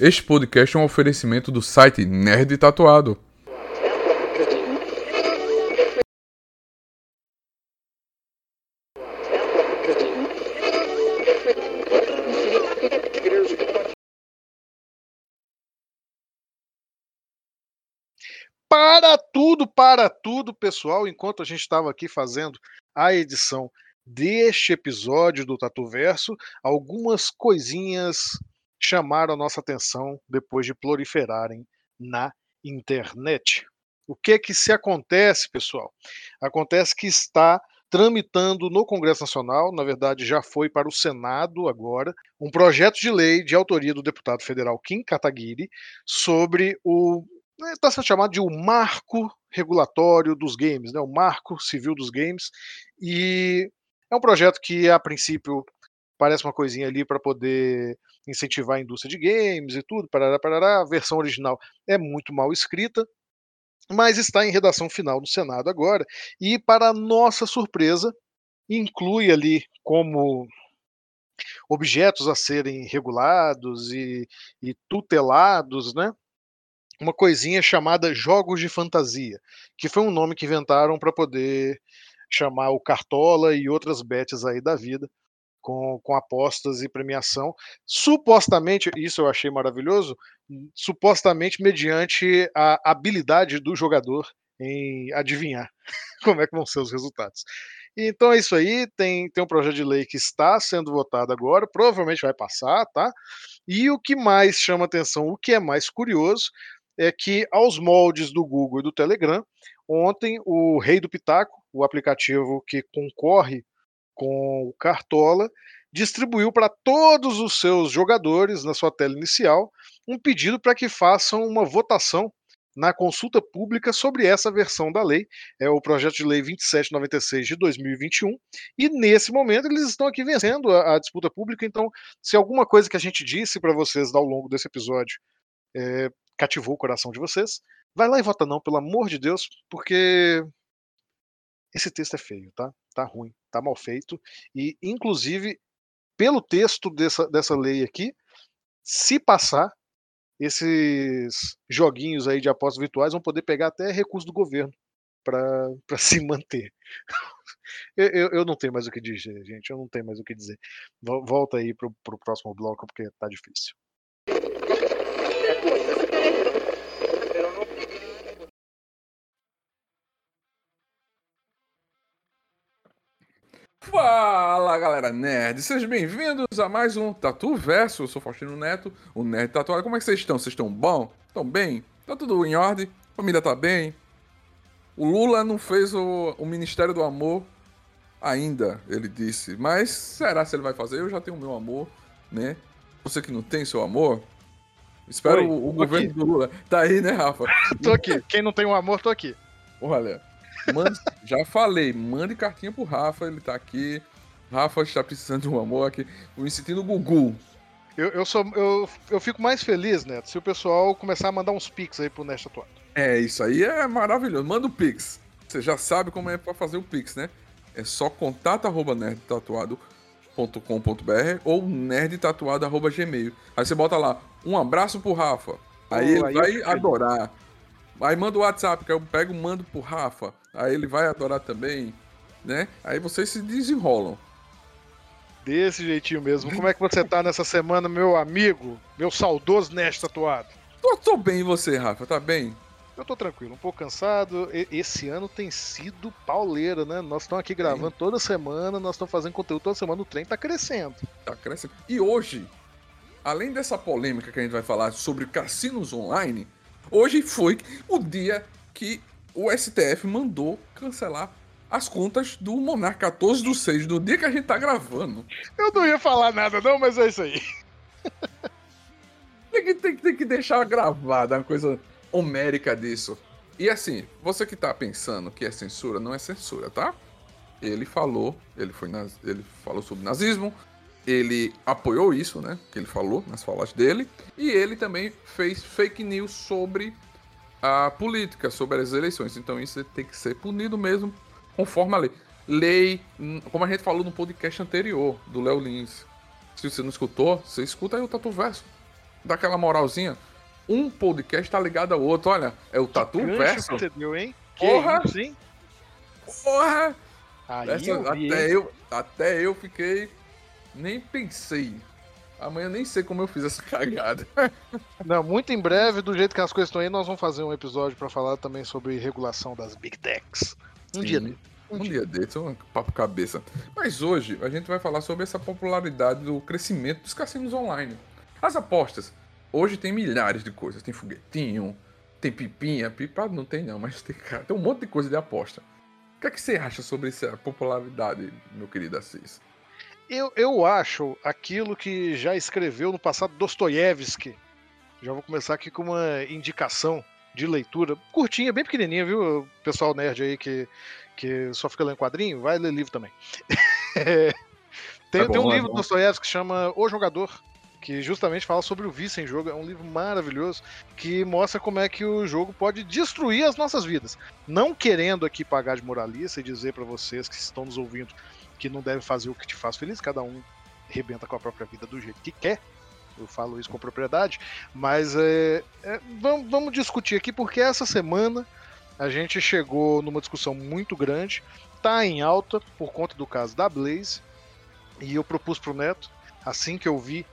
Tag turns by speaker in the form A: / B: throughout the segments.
A: Este podcast é um oferecimento do site Nerd Tatuado.
B: Para tudo, para tudo, pessoal, enquanto a gente estava aqui fazendo a edição deste episódio do Tatu Verso, algumas coisinhas chamaram a nossa atenção depois de proliferarem na internet. O que que se acontece, pessoal? Acontece que está tramitando no Congresso Nacional, na verdade já foi para o Senado agora, um projeto de lei de autoria do deputado federal Kim Kataguiri sobre o está sendo chamado de o marco regulatório dos games, né, o marco civil dos games, e é um projeto que a princípio parece uma coisinha ali para poder incentivar a indústria de games e tudo, parará, parará. A versão original é muito mal escrita, mas está em redação final no Senado agora, e para nossa surpresa, inclui ali como objetos a serem regulados e, e tutelados, né? Uma coisinha chamada jogos de fantasia, que foi um nome que inventaram para poder chamar o Cartola e outras bets aí da vida, com, com apostas e premiação, supostamente, isso eu achei maravilhoso, supostamente mediante a habilidade do jogador em adivinhar como é que vão ser os resultados. Então é isso aí, tem, tem um projeto de lei que está sendo votado agora, provavelmente vai passar, tá? E o que mais chama atenção, o que é mais curioso, é que aos moldes do Google e do Telegram, ontem o Rei do Pitaco, o aplicativo que concorre com o Cartola, distribuiu para todos os seus jogadores, na sua tela inicial, um pedido para que façam uma votação na consulta pública sobre essa versão da lei, é o projeto de lei 2796 de 2021, e nesse momento eles estão aqui vencendo a, a disputa pública, então se alguma coisa que a gente disse para vocês ao longo desse episódio é, cativou o coração de vocês, vai lá e vota não, pelo amor de Deus, porque esse texto é feio, tá? Tá ruim, tá mal feito. E, inclusive, pelo texto dessa, dessa lei aqui, se passar, esses joguinhos aí de apostas virtuais vão poder pegar até recurso do governo para se manter. eu, eu, eu, não tenho mais o que dizer, gente. Eu não tenho mais o que dizer. Volta aí pro, pro próximo bloco, porque tá difícil.
A: Fala galera nerd, sejam bem-vindos a mais um Tatu Verso. Eu sou Faustino Neto, o Nerd Tatuado. Como é que vocês estão? Vocês estão bom? Estão bem? Tá tudo em ordem? A família tá bem? O Lula não fez o, o Ministério do Amor ainda, ele disse. Mas será se ele vai fazer? Eu já tenho o meu amor, né? Você que não tem seu amor, espero Oi, o, o governo aqui. do Lula. Tá aí, né, Rafa?
B: tô aqui. Quem não tem um amor, tô aqui.
A: Olha. Mande, já falei, mande cartinha pro Rafa, ele tá aqui. Rafa está precisando de um amor aqui. Me sentindo Gugu.
B: Eu, eu, sou, eu, eu fico mais feliz, Neto, se o pessoal começar a mandar uns pics aí pro Nesta Atuado.
A: É, isso aí é maravilhoso. Manda o pix. Você já sabe como é pra fazer o pix, né? É só contato arroba nerdtatuado.com.br ou nerdtatuado.gmail. Aí você bota lá, um abraço pro Rafa. Aí oh, ele aí vai adorar. Aí manda o WhatsApp, que eu pego e mando pro Rafa aí ele vai adorar também, né? Aí vocês se desenrolam.
B: Desse jeitinho mesmo. Como é que você tá nessa semana, meu amigo? Meu saudoso Nest tatuado?
A: Tô, tô bem, e você, Rafa? Tá bem?
B: Eu tô tranquilo, um pouco cansado. Esse ano tem sido pauleira, né? Nós estamos aqui gravando Sim. toda semana, nós estamos fazendo conteúdo toda semana, o trem tá crescendo.
A: Tá crescendo. E hoje, além dessa polêmica que a gente vai falar sobre cassinos online, hoje foi o dia que o STF mandou cancelar as contas do Monarca 14 do 6, do dia que a gente tá gravando.
B: Eu não ia falar nada, não, mas é isso aí.
A: tem, que, tem, tem que deixar gravada uma coisa homérica disso. E assim, você que tá pensando que é censura, não é censura, tá? Ele falou, ele foi naz, ele falou sobre nazismo, ele apoiou isso, né? Que ele falou nas falas dele, e ele também fez fake news sobre a política, sobre as eleições. Então isso tem que ser punido mesmo conforme a lei. Lei, como a gente falou no podcast anterior do Léo Lins. Se você não escutou, você escuta aí o Tatu Verso. dar aquela moralzinha. Um podcast tá ligado ao outro. Olha, é o Tatu
B: Gancho
A: Verso.
B: que você deu, hein? Que
A: Porra!
B: isso, hein?
A: Porra! Essa-
B: eu vi,
A: até,
B: hein?
A: eu, até eu fiquei. Nem pensei. Amanhã nem sei como eu fiz essa cagada.
B: Não, muito em breve, do jeito que as coisas estão aí, nós vamos fazer um episódio pra falar também sobre regulação das Big Techs. Um
A: Sim.
B: dia dele.
A: Um dia desse, um papo cabeça. Mas hoje a gente vai falar sobre essa popularidade do crescimento dos cassinos online. As apostas. Hoje tem milhares de coisas. Tem foguetinho, tem pipinha. Pipa não tem não, mas tem, cara, tem um monte de coisa de aposta. O que é que você acha sobre essa popularidade, meu querido Assis?
B: Eu, eu acho aquilo que já escreveu no passado Dostoiévski. Já vou começar aqui com uma indicação de leitura, curtinha, bem pequenininha, viu? Pessoal nerd aí que, que só fica lendo quadrinho, vai ler livro também. tem,
A: É bom,
B: tem um
A: é
B: livro do Dostoiévski que chama O Jogador, que justamente fala sobre o vício em jogo. É um livro maravilhoso que mostra como é que o jogo pode destruir as nossas vidas. Não querendo aqui pagar de moralista e dizer pra vocês que estão nos ouvindo que não deve fazer o que te faz feliz, cada um rebenta com a própria vida do jeito que quer. Eu falo isso com propriedade, mas é, é, vamos, vamos discutir aqui porque essa semana a gente chegou numa discussão muito grande, tá em alta por conta do caso da Blaze, e eu propus pro Neto, assim que eu vi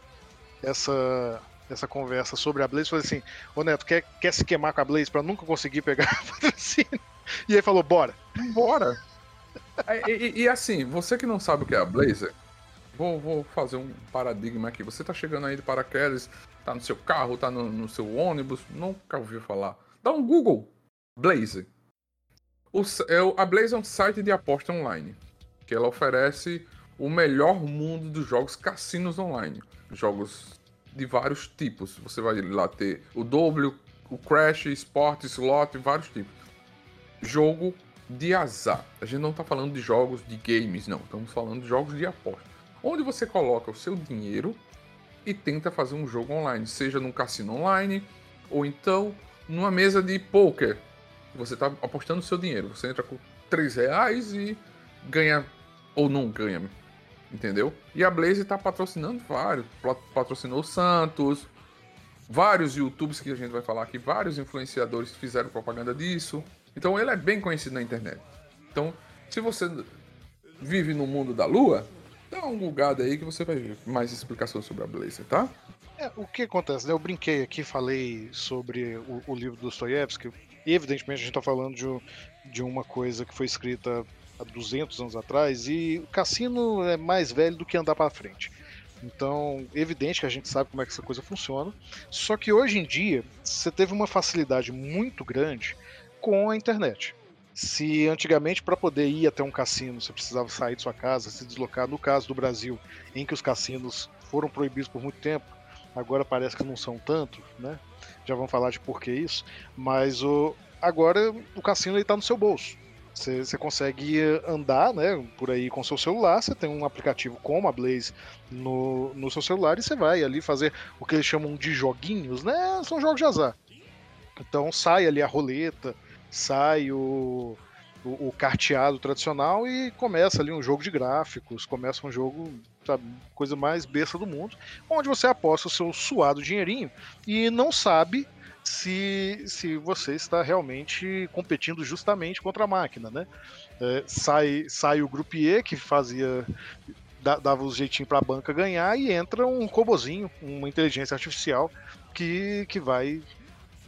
B: essa essa conversa sobre a Blaze, falei assim: "Ô Neto, quer, quer se queimar com a Blaze pra nunca conseguir pegar patrocínio?" E ele falou: "Bora".
A: Bora! E, e- e assim, você que não sabe o que é a Blazer, vou, vou fazer um paradigma aqui. Você tá chegando aí de paraquedas, tá no seu carro, tá no, no seu ônibus, nunca ouviu falar. Dá um Google. Blazer. O, é a Blazer é um site de aposta online. Que ela oferece o melhor mundo dos jogos cassinos online. Jogos de vários tipos. Você vai lá ter o W, o Crash, Sport, Slot, vários tipos. Jogo de azar. A gente não tá falando de jogos de games, não. Estamos falando de jogos de aposta. Onde você coloca o seu dinheiro e tenta fazer um jogo online, seja num cassino online ou então numa mesa de poker. Você tá apostando o seu dinheiro. Você entra com 3 reais e ganha ou não ganha. Entendeu? E a Blaze tá patrocinando vários. Patrocinou o Santos. Vários YouTubes que a gente vai falar aqui, vários influenciadores fizeram propaganda disso. Então ele é bem conhecido na internet. Então, se você vive no mundo da lua, dá um bugado aí que você vai ver mais explicações sobre a Blazer, tá?
B: É, o que acontece, né? Eu brinquei aqui, falei sobre o, o livro do Dostoiévski. e Evidentemente, a gente está falando de, de uma coisa que foi escrita há 200 anos atrás e o cassino é mais velho do que andar para frente. Então, evidente que a gente sabe como é que essa coisa funciona. Só que hoje em dia, você teve uma facilidade muito grande com a internet. Se antigamente, para poder ir até um cassino, você precisava sair de sua casa, se deslocar, no caso do Brasil, em que os cassinos foram proibidos por muito tempo, agora parece que não são tanto, né? Já vamos falar de por que isso, mas o, agora o cassino está no seu bolso. Você você consegue andar né, por aí com seu celular, você tem um aplicativo como a Blaze no, no seu celular e você vai ali fazer o que eles chamam de joguinhos, né? São jogos de azar. Então sai ali a roleta, sai o, o, o carteado tradicional e começa ali um jogo de gráficos, começa um jogo, sabe, coisa mais besta do mundo, onde você aposta o seu suado dinheirinho e não sabe se, se você está realmente competindo justamente contra a máquina, né? É, sai, sai o Groupier, que fazia. da- dava os jeitinhos para a banca ganhar, e entra um robozinho, uma inteligência artificial, que, que vai,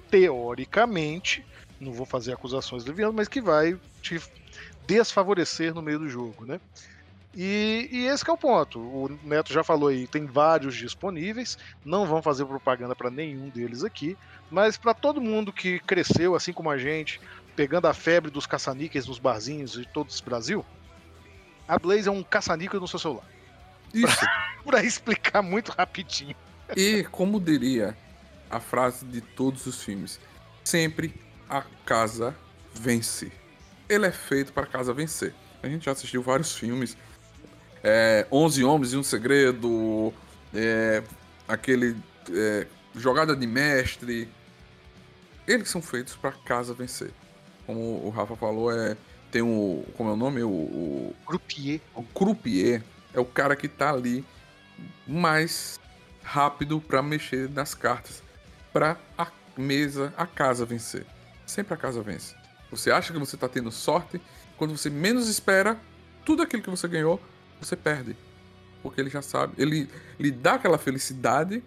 B: teoricamente, não vou fazer acusações levianas, mas que vai te desfavorecer no meio do jogo, né? E, e esse que é o ponto. O Neto já falou aí, tem vários disponíveis. Não vamos fazer propaganda para nenhum deles aqui, mas para todo mundo que cresceu assim como a gente, pegando a febre dos caça-níqueis nos barzinhos de todo esse Brasil, a Blaze é um caça-níquel no seu celular.
A: Isso.
B: Para explicar muito rapidinho.
A: E como diria a frase de todos os filmes, sempre a casa vence. Ele é feito para a casa vencer. A gente já assistiu vários filmes. É, 11 Homens e um Segredo, é, aquele é, Jogada de Mestre. Eles são feitos para casa vencer. Como o Rafa falou, é, tem o. Como é o nome? O, o,
B: Groupier.
A: o croupier é o cara que tá ali mais rápido para mexer nas cartas, para a mesa, a casa vencer. Sempre a casa vence. Você acha que você tá tendo sorte, quando você menos espera, tudo aquilo que você ganhou, você perde. Porque ele já sabe, ele lhe dá aquela felicidade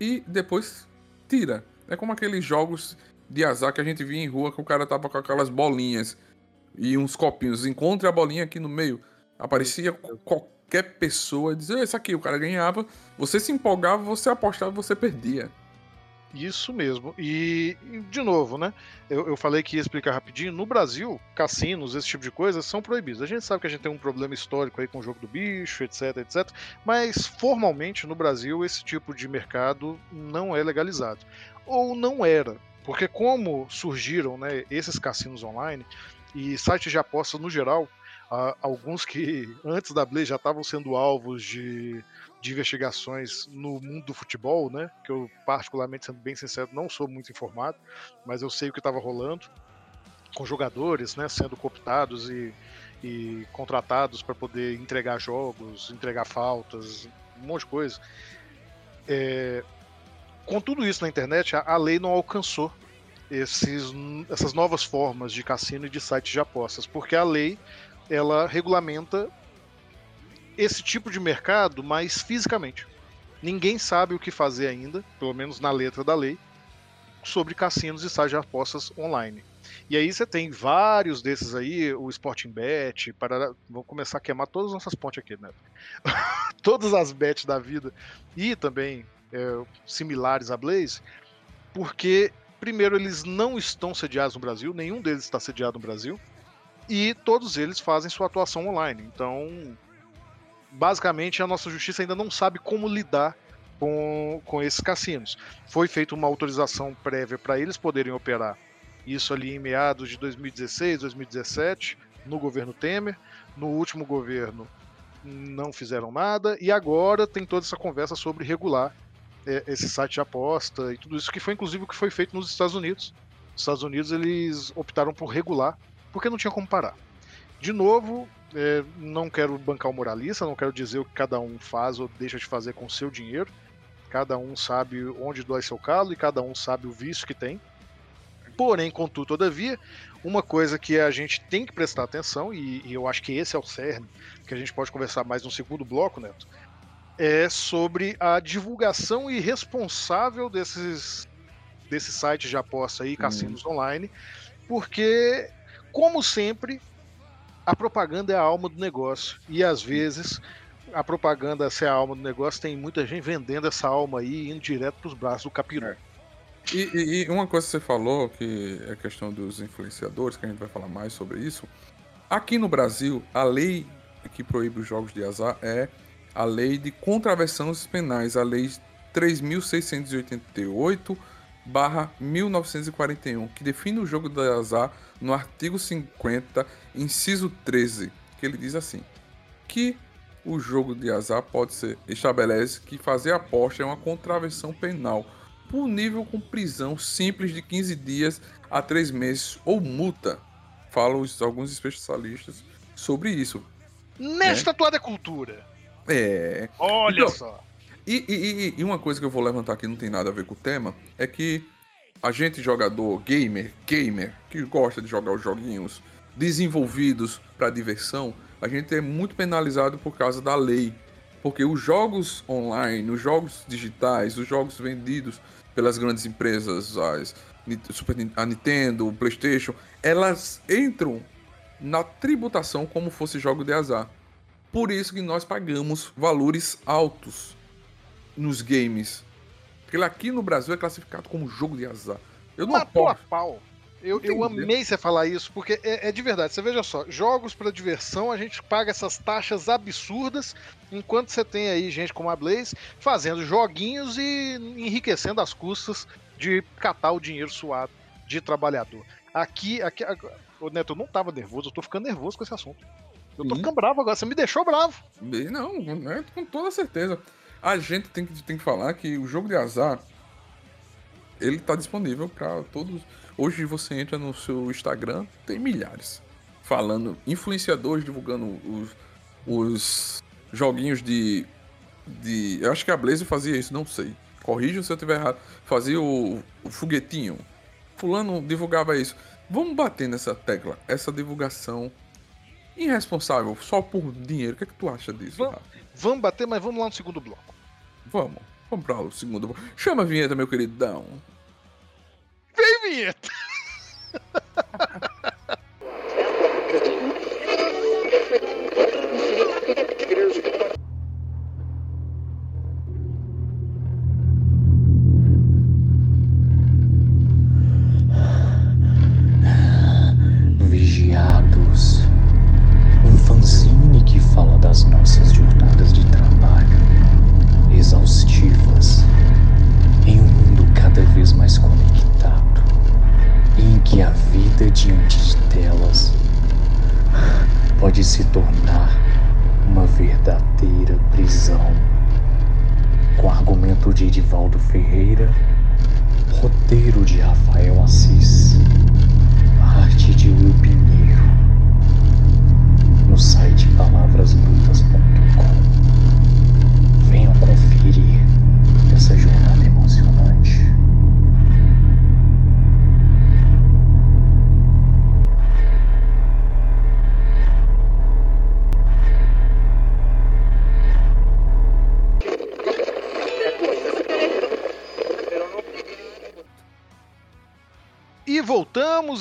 A: e depois tira. É como aqueles jogos de azar que a gente via em rua que o cara tava com aquelas bolinhas e uns copinhos. Encontre a bolinha aqui no meio. Aparecia qualquer pessoa dizia, isso aqui, o cara ganhava. Você se empolgava, você apostava, você perdia.
B: Isso mesmo. E, de novo, né? Eu, eu, falei que ia explicar rapidinho. No Brasil, cassinos, esse tipo de coisa, são proibidos. A gente sabe que a gente tem um problema histórico aí com o jogo do bicho, etc, etc. Mas, formalmente, no Brasil, esse tipo de mercado não é legalizado. Ou não era. Porque como surgiram né, esses cassinos online e sites de apostas no geral, alguns que antes da Blaze já estavam sendo alvos de de investigações no mundo do futebol, né? Que eu, particularmente, sendo bem sincero, não sou muito informado, mas eu sei o que estava rolando com jogadores, né? Sendo cooptados e, e contratados para poder entregar jogos, entregar faltas, um monte de coisa. É, com tudo isso na internet, a, a lei não alcançou esses, essas novas formas de cassino e de sites de apostas, porque a lei ela regulamenta esse tipo de mercado mais fisicamente. Ninguém sabe o que fazer ainda, pelo menos na letra da lei, sobre cassinos e sites de apostas online. E aí você tem vários desses aí, o Sporting Bet, para começar a queimar todas as nossas pontes aqui, né? todas as bets da vida e também é, similares a Blaze, porque primeiro eles não estão sediados no Brasil, nenhum deles está sediado no Brasil, e todos eles fazem sua atuação online. Então basicamente a nossa justiça ainda não sabe como lidar com, com esses cassinos. Foi feita uma autorização prévia para eles poderem operar isso ali em meados de 2016, 2017, no governo Temer. No último governo não fizeram nada e agora tem toda essa conversa sobre regular é, esse site de aposta e tudo isso que foi inclusive o que foi feito nos Estados Unidos. Nos Estados Unidos eles optaram por regular porque não tinha como parar. De novo, é, não quero bancar o moralista, não quero dizer o que cada um faz ou deixa de fazer com o seu dinheiro. Cada um sabe onde dói seu calo e cada um sabe o vício que tem. Porém, contudo, todavia, uma coisa que a gente tem que prestar atenção, e, e eu acho que esse é o cerne, que a gente pode conversar mais no segundo bloco, Neto, é sobre a divulgação irresponsável desses, desses sites de aposta e cassinos hum. online, porque, como sempre, a propaganda é a alma do negócio. E às vezes a propaganda ser a alma do negócio tem muita gente vendendo essa alma aí indo direto para os braços do capiru. É.
A: E, e, e, uma coisa que você falou, que é a questão dos influenciadores, que a gente vai falar mais sobre isso. Aqui no Brasil, a lei que proíbe os jogos de azar é a lei de contravenções penais, a lei 3688 barra 1941, que define o jogo de azar no artigo 50, inciso 13, que ele diz assim: que o jogo de azar pode ser estabelece que fazer aposta é uma contravenção penal, punível com prisão simples de 15 dias a 3 meses ou multa. Falam alguns especialistas sobre isso.
B: Nesta né? cultura.
A: É.
B: Olha então, só.
A: E, e, e, uma coisa que eu vou levantar aqui não tem nada a ver com o tema é que a gente jogador gamer, gamer, que gosta de jogar os joguinhos desenvolvidos para diversão, a gente é muito penalizado por causa da lei. Porque os jogos online, os jogos digitais, os jogos vendidos pelas grandes empresas, as, a Nintendo, o PlayStation, elas entram na tributação como fosse jogo de azar. Por isso que nós pagamos valores altos nos games porque aqui no Brasil é classificado como jogo de azar.
B: Eu não Matou a pau. Eu, eu amei você falar isso, porque é, é, de verdade. Você veja só, jogos para diversão, a gente paga essas taxas absurdas, enquanto você tem aí gente como a Blaze fazendo joguinhos e enriquecendo as custas de catar o dinheiro suado de trabalhador. Aqui, aqui, o Neto, eu não tava nervoso, eu tô ficando nervoso com esse assunto. Eu tô ficando bravo agora, você me deixou bravo.
A: Não, né, com toda certeza. A gente tem que, tem que falar que o jogo de azar ele tá disponível para todos. Hoje você entra no seu Instagram, tem milhares falando, influenciadores divulgando os, os joguinhos de de. Eu acho que a Blaze fazia isso, não sei. Corrija se eu tiver errado. Fazia o, o foguetinho. Fulano divulgava isso. Vamos bater nessa tecla. Essa divulgação irresponsável, só por dinheiro. O que é que tu acha disso?
B: Vamos, vamos bater, mas vamos lá no segundo bloco.
A: Vamos. Vamos pra o segundo. Chama a vinheta, meu queridão.
B: Vem, vinheta!
C: diante delas pode se tornar uma verdadeira prisão. Com argumento de Edivaldo Ferreira, roteiro de Rafael Assis.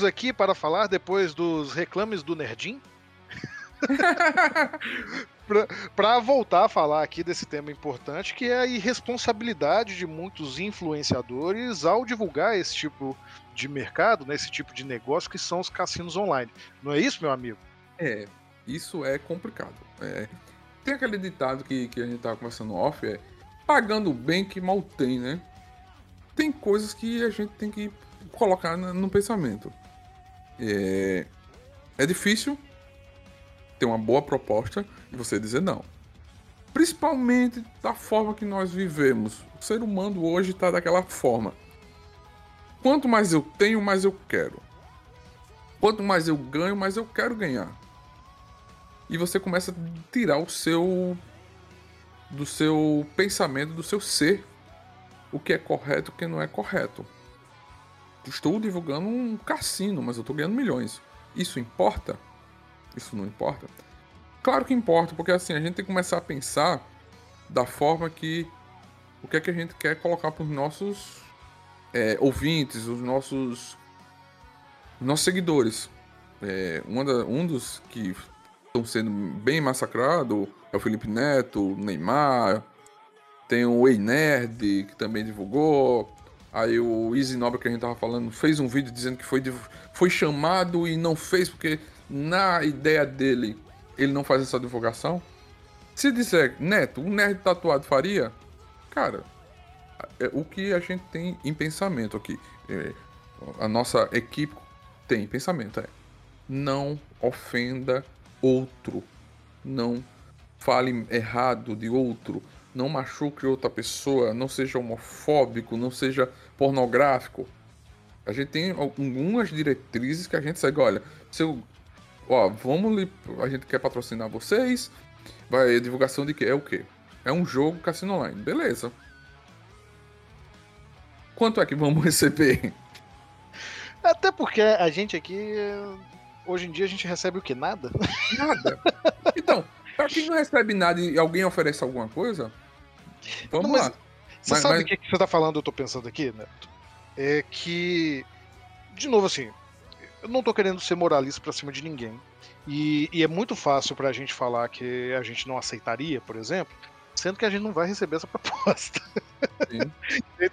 B: Aqui para falar depois dos reclames do Nerdim. para voltar a falar aqui desse tema importante, que é a irresponsabilidade de muitos influenciadores ao divulgar esse tipo de mercado, né, esse tipo de negócio que são os cassinos online. Não é isso, meu amigo?
A: É, isso é complicado. É, tem aquele ditado que, que a gente tava conversando off, é pagando bem que mal tem, né? Tem coisas que a gente tem que colocar no pensamento. É, é difícil ter uma boa proposta e você dizer não. Principalmente da forma que nós vivemos. O ser humano hoje está daquela forma. Quanto mais eu tenho, mais eu quero. Quanto mais eu ganho, mais eu quero ganhar. E você começa a tirar o seu do seu pensamento, do seu ser, o que é correto, o que não é correto estou divulgando um cassino, mas eu estou ganhando milhões. Isso importa? Isso não importa? Claro que importa, porque assim, a gente tem que começar a pensar da forma que o que é que a gente quer colocar para os nossos é, ouvintes, os nossos, nossos seguidores. É, da, um dos que estão sendo bem massacrados é o Felipe Neto, o Neymar, tem o Ei Nerd, que também divulgou, Aí o Easy Nobre que a gente tava falando fez um vídeo dizendo que foi, foi chamado e não fez porque na ideia dele ele não faz essa divulgação. Se disser, Neto, um nerd tatuado faria? Cara, é o que a gente tem em pensamento aqui. É, a nossa equipe tem em pensamento é não ofenda outro. Não fale errado de outro não machuque outra pessoa, não seja homofóbico, não seja pornográfico. A gente tem algumas diretrizes que a gente segue. Olha, se eu, ó, vamos li, a gente quer patrocinar vocês, vai divulgação de que é o quê? É um jogo cassino online, beleza? Quanto é que vamos receber?
B: Até porque a gente aqui hoje em dia a gente recebe o que nada?
A: Nada. Então, para quem não recebe nada e alguém oferece alguma coisa, vamos não, lá.
B: Você mas, sabe o mas... que, que você tá falando, eu tô pensando aqui, Neto? É que, de novo assim, eu não tô querendo ser moralista pra cima de ninguém. E, e é muito fácil pra gente falar que a gente não aceitaria, por exemplo, sendo que a gente não vai receber essa proposta.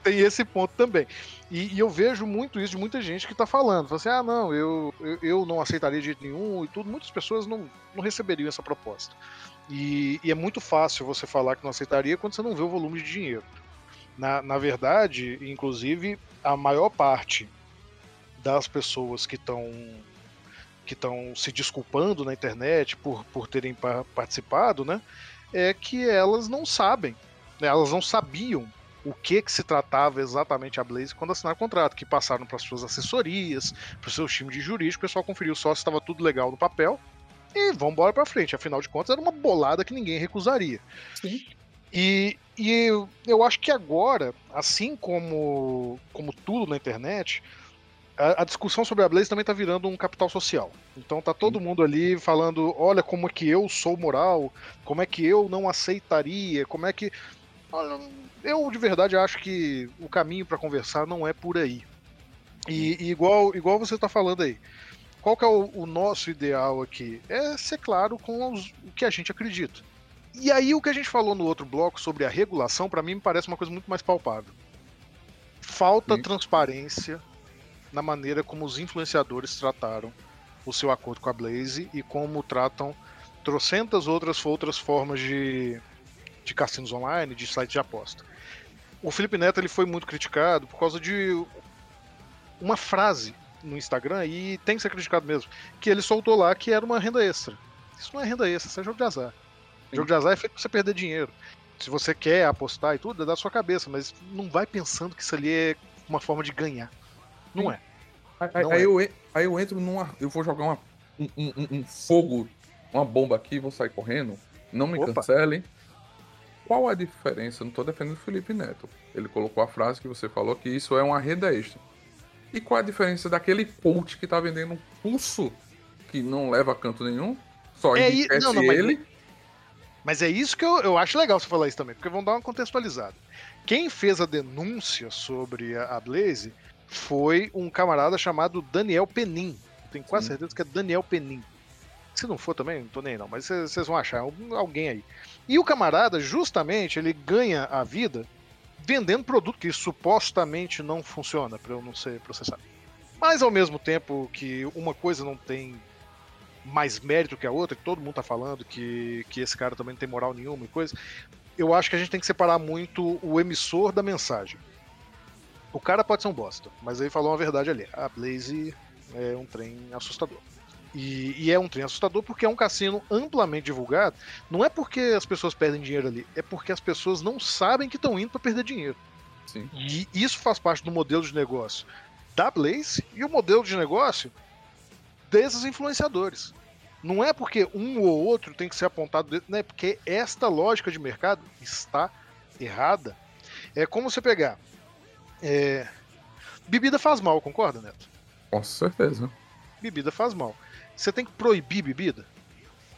B: Tem esse ponto também. E, e, eu vejo muito isso de muita gente que está falando. Fala assim, ah, não, eu, eu, eu, não aceitaria de jeito nenhum e tudo. Muitas pessoas não, não receberiam essa proposta. E, e, é muito fácil você falar que não aceitaria quando você não vê o volume de dinheiro. Na, na verdade, inclusive, a maior parte das pessoas que estão que estão se desculpando na internet por, por terem participado, né? É que elas não sabem, né? elas não sabiam o que que se tratava exatamente a Blaze quando assinaram o contrato, que passaram para suas assessorias, para os seus times de jurídico, o pessoal conferiu só se estava tudo legal no papel e vamos embora para frente. Afinal de contas, era uma bolada que ninguém recusaria. Sim. E, e eu acho que agora, assim como, como tudo na internet, a, a discussão sobre a Blaze também está virando um capital social. Então tá todo mundo ali falando, olha como é que eu sou moral, como é que eu não aceitaria, como é que. Eu de verdade acho que o caminho para conversar não é por aí. E, e, igual, igual você está falando aí, qual que é o, o, nosso ideal aqui? É ser claro com os, o que a gente acredita. E aí o que a gente falou no outro bloco sobre a regulação, para mim me parece uma coisa muito mais palpável. Falta Sim. transparência na maneira como os influenciadores trataram o seu acordo com a Blaze e como tratam trocentas outras outras formas de, de cassinos online, de sites de aposta. O Felipe Neto ele foi muito criticado por causa de uma frase no Instagram e tem que ser criticado mesmo, que ele soltou lá que era uma renda extra. Isso não é renda extra, isso é jogo de azar. Sim. Jogo de azar é feito pra você perder dinheiro. Se você quer apostar e tudo, é da sua cabeça, mas não vai pensando que isso ali é uma forma de ganhar. Não é.
A: Aí, não aí é. Eu, aí eu entro numa. Eu vou jogar uma, um, um, um fogo, uma bomba aqui, vou sair correndo. Não me Opa. cancelem. Qual a diferença? Não tô defendendo o Felipe Neto. Ele colocou a frase que você falou que isso é uma renda extra. E qual a diferença daquele coach que tá vendendo um curso que não leva a canto nenhum? Só é, não, não, ele.
B: Mas, mas é isso que eu, eu acho legal você falar isso também, porque vão dar uma contextualizada. Quem fez a denúncia sobre a, a Blaze foi um camarada chamado Daniel Penin. Tenho quase Sim. certeza que é Daniel Penin. Se não for também, não tô nem não, mas vocês vão achar alguém aí. E o camarada, justamente, ele ganha a vida vendendo produto que supostamente não funciona, para eu não ser processado. Mas ao mesmo tempo que uma coisa não tem mais mérito que a outra, que todo mundo tá falando que, que esse cara também não tem moral nenhuma e coisa, eu acho que a gente tem que separar muito o emissor da mensagem. O cara pode ser um bosta, mas ele falou uma verdade ali. A Blaze é um trem assustador. E, e, é um trem assustador porque é um cassino amplamente divulgado. Não é porque as pessoas perdem dinheiro ali, é porque as pessoas não sabem que estão indo para perder dinheiro. Sim. E isso faz parte do modelo de negócio da Blaze e o modelo de negócio desses influenciadores. Não é porque um ou outro tem que ser apontado, não é porque esta lógica de mercado está errada. É como você pegar é... Bebida faz mal, concorda, Neto?
A: Com certeza.
B: Bebida faz mal. Você tem que proibir bebida?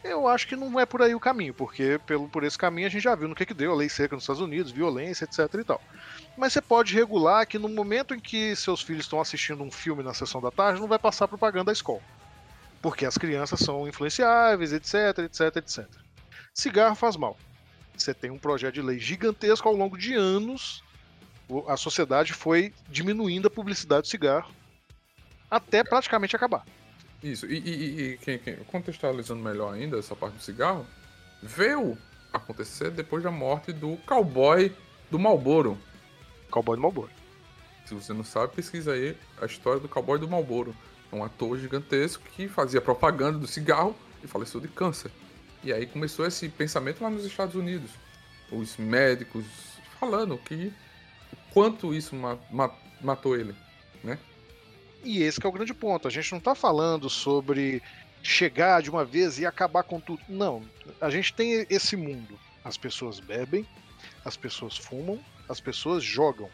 B: Eu acho que não é por aí o caminho, porque pelo, por esse caminho a gente já viu no que, que deu, a lei seca nos Estados Unidos, violência, etc e tal. Mas você pode regular que no momento em que seus filhos estão assistindo um filme na sessão da tarde, não vai passar propaganda da escola. Porque as crianças são influenciáveis, etc, etc, etc. Cigarro faz mal. Você tem um projeto de lei gigantesco ao longo de anos a sociedade foi diminuindo a publicidade do cigarro até praticamente acabar.
A: Isso, e, e, e quem, quem, contextualizando melhor ainda essa parte do cigarro, veio acontecer depois da morte do cowboy do Malboro.
B: Cowboy do Malboro.
A: Se você não sabe, pesquisa aí a história do cowboy do Malboro. Um ator gigantesco que fazia propaganda do cigarro e faleceu de câncer. E aí começou esse pensamento lá nos Estados Unidos. Os médicos falando que quanto isso matou ele, né?
B: E esse é o grande ponto. A gente não está falando sobre chegar de uma vez e acabar com tudo. Não. A gente tem esse mundo. As pessoas bebem, as pessoas fumam, as pessoas jogam.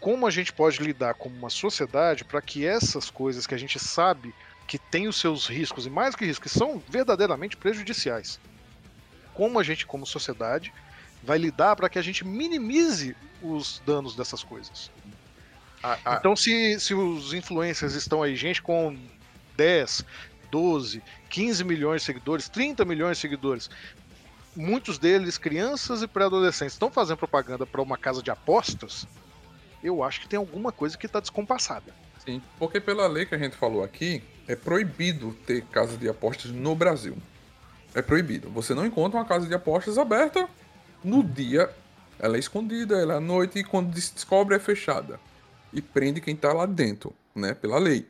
B: Como a gente pode lidar como uma sociedade para que essas coisas que a gente sabe que tem os seus riscos e mais que riscos, que são verdadeiramente prejudiciais. Como a gente, como sociedade, vai lidar para que a gente minimize os danos dessas coisas. Ah, ah. Então, se, se os influencers estão aí, gente com 10, 12, 15 milhões de seguidores, 30 milhões de seguidores, muitos deles crianças e pré-adolescentes, estão fazendo propaganda para uma casa de apostas, eu acho que tem alguma coisa que está descompassada.
A: Sim, porque pela lei que a gente falou aqui, é proibido ter casa de apostas no Brasil. É proibido. Você não encontra uma casa de apostas aberta no dia ela é escondida, ela é à noite e quando descobre é fechada. E prende quem tá lá dentro, né? Pela lei.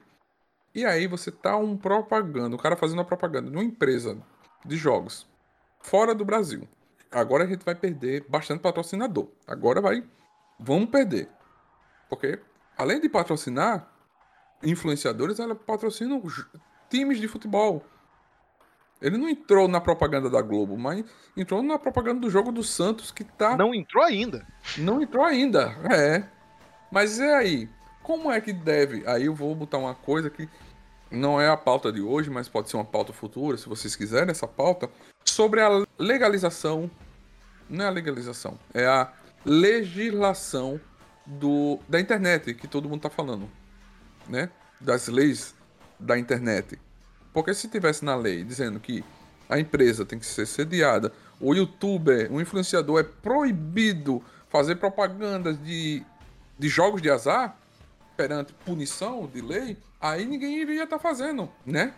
A: E aí você tá um propaganda, o cara fazendo uma propaganda de uma empresa de jogos fora do Brasil. Agora a gente vai perder bastante patrocinador. Agora vai. Vamos perder. Porque, além de patrocinar influenciadores, ela patrocina times de futebol. Ele não entrou na propaganda da Globo, mas entrou na propaganda do jogo do Santos que tá.
B: Não entrou ainda.
A: Não entrou ainda, é. Mas é aí, como é que deve? Aí eu vou botar uma coisa que não é a pauta de hoje, mas pode ser uma pauta futura, se vocês quiserem essa pauta, sobre a legalização. Não é a legalização, é a legislação do, da internet, que todo mundo tá falando, né? Das leis da internet. Porque se tivesse na lei dizendo que a empresa tem que ser sediada, o youtuber, o influenciador é proibido fazer propagandas de, de jogos de azar perante punição de lei, aí ninguém iria estar tá fazendo, né?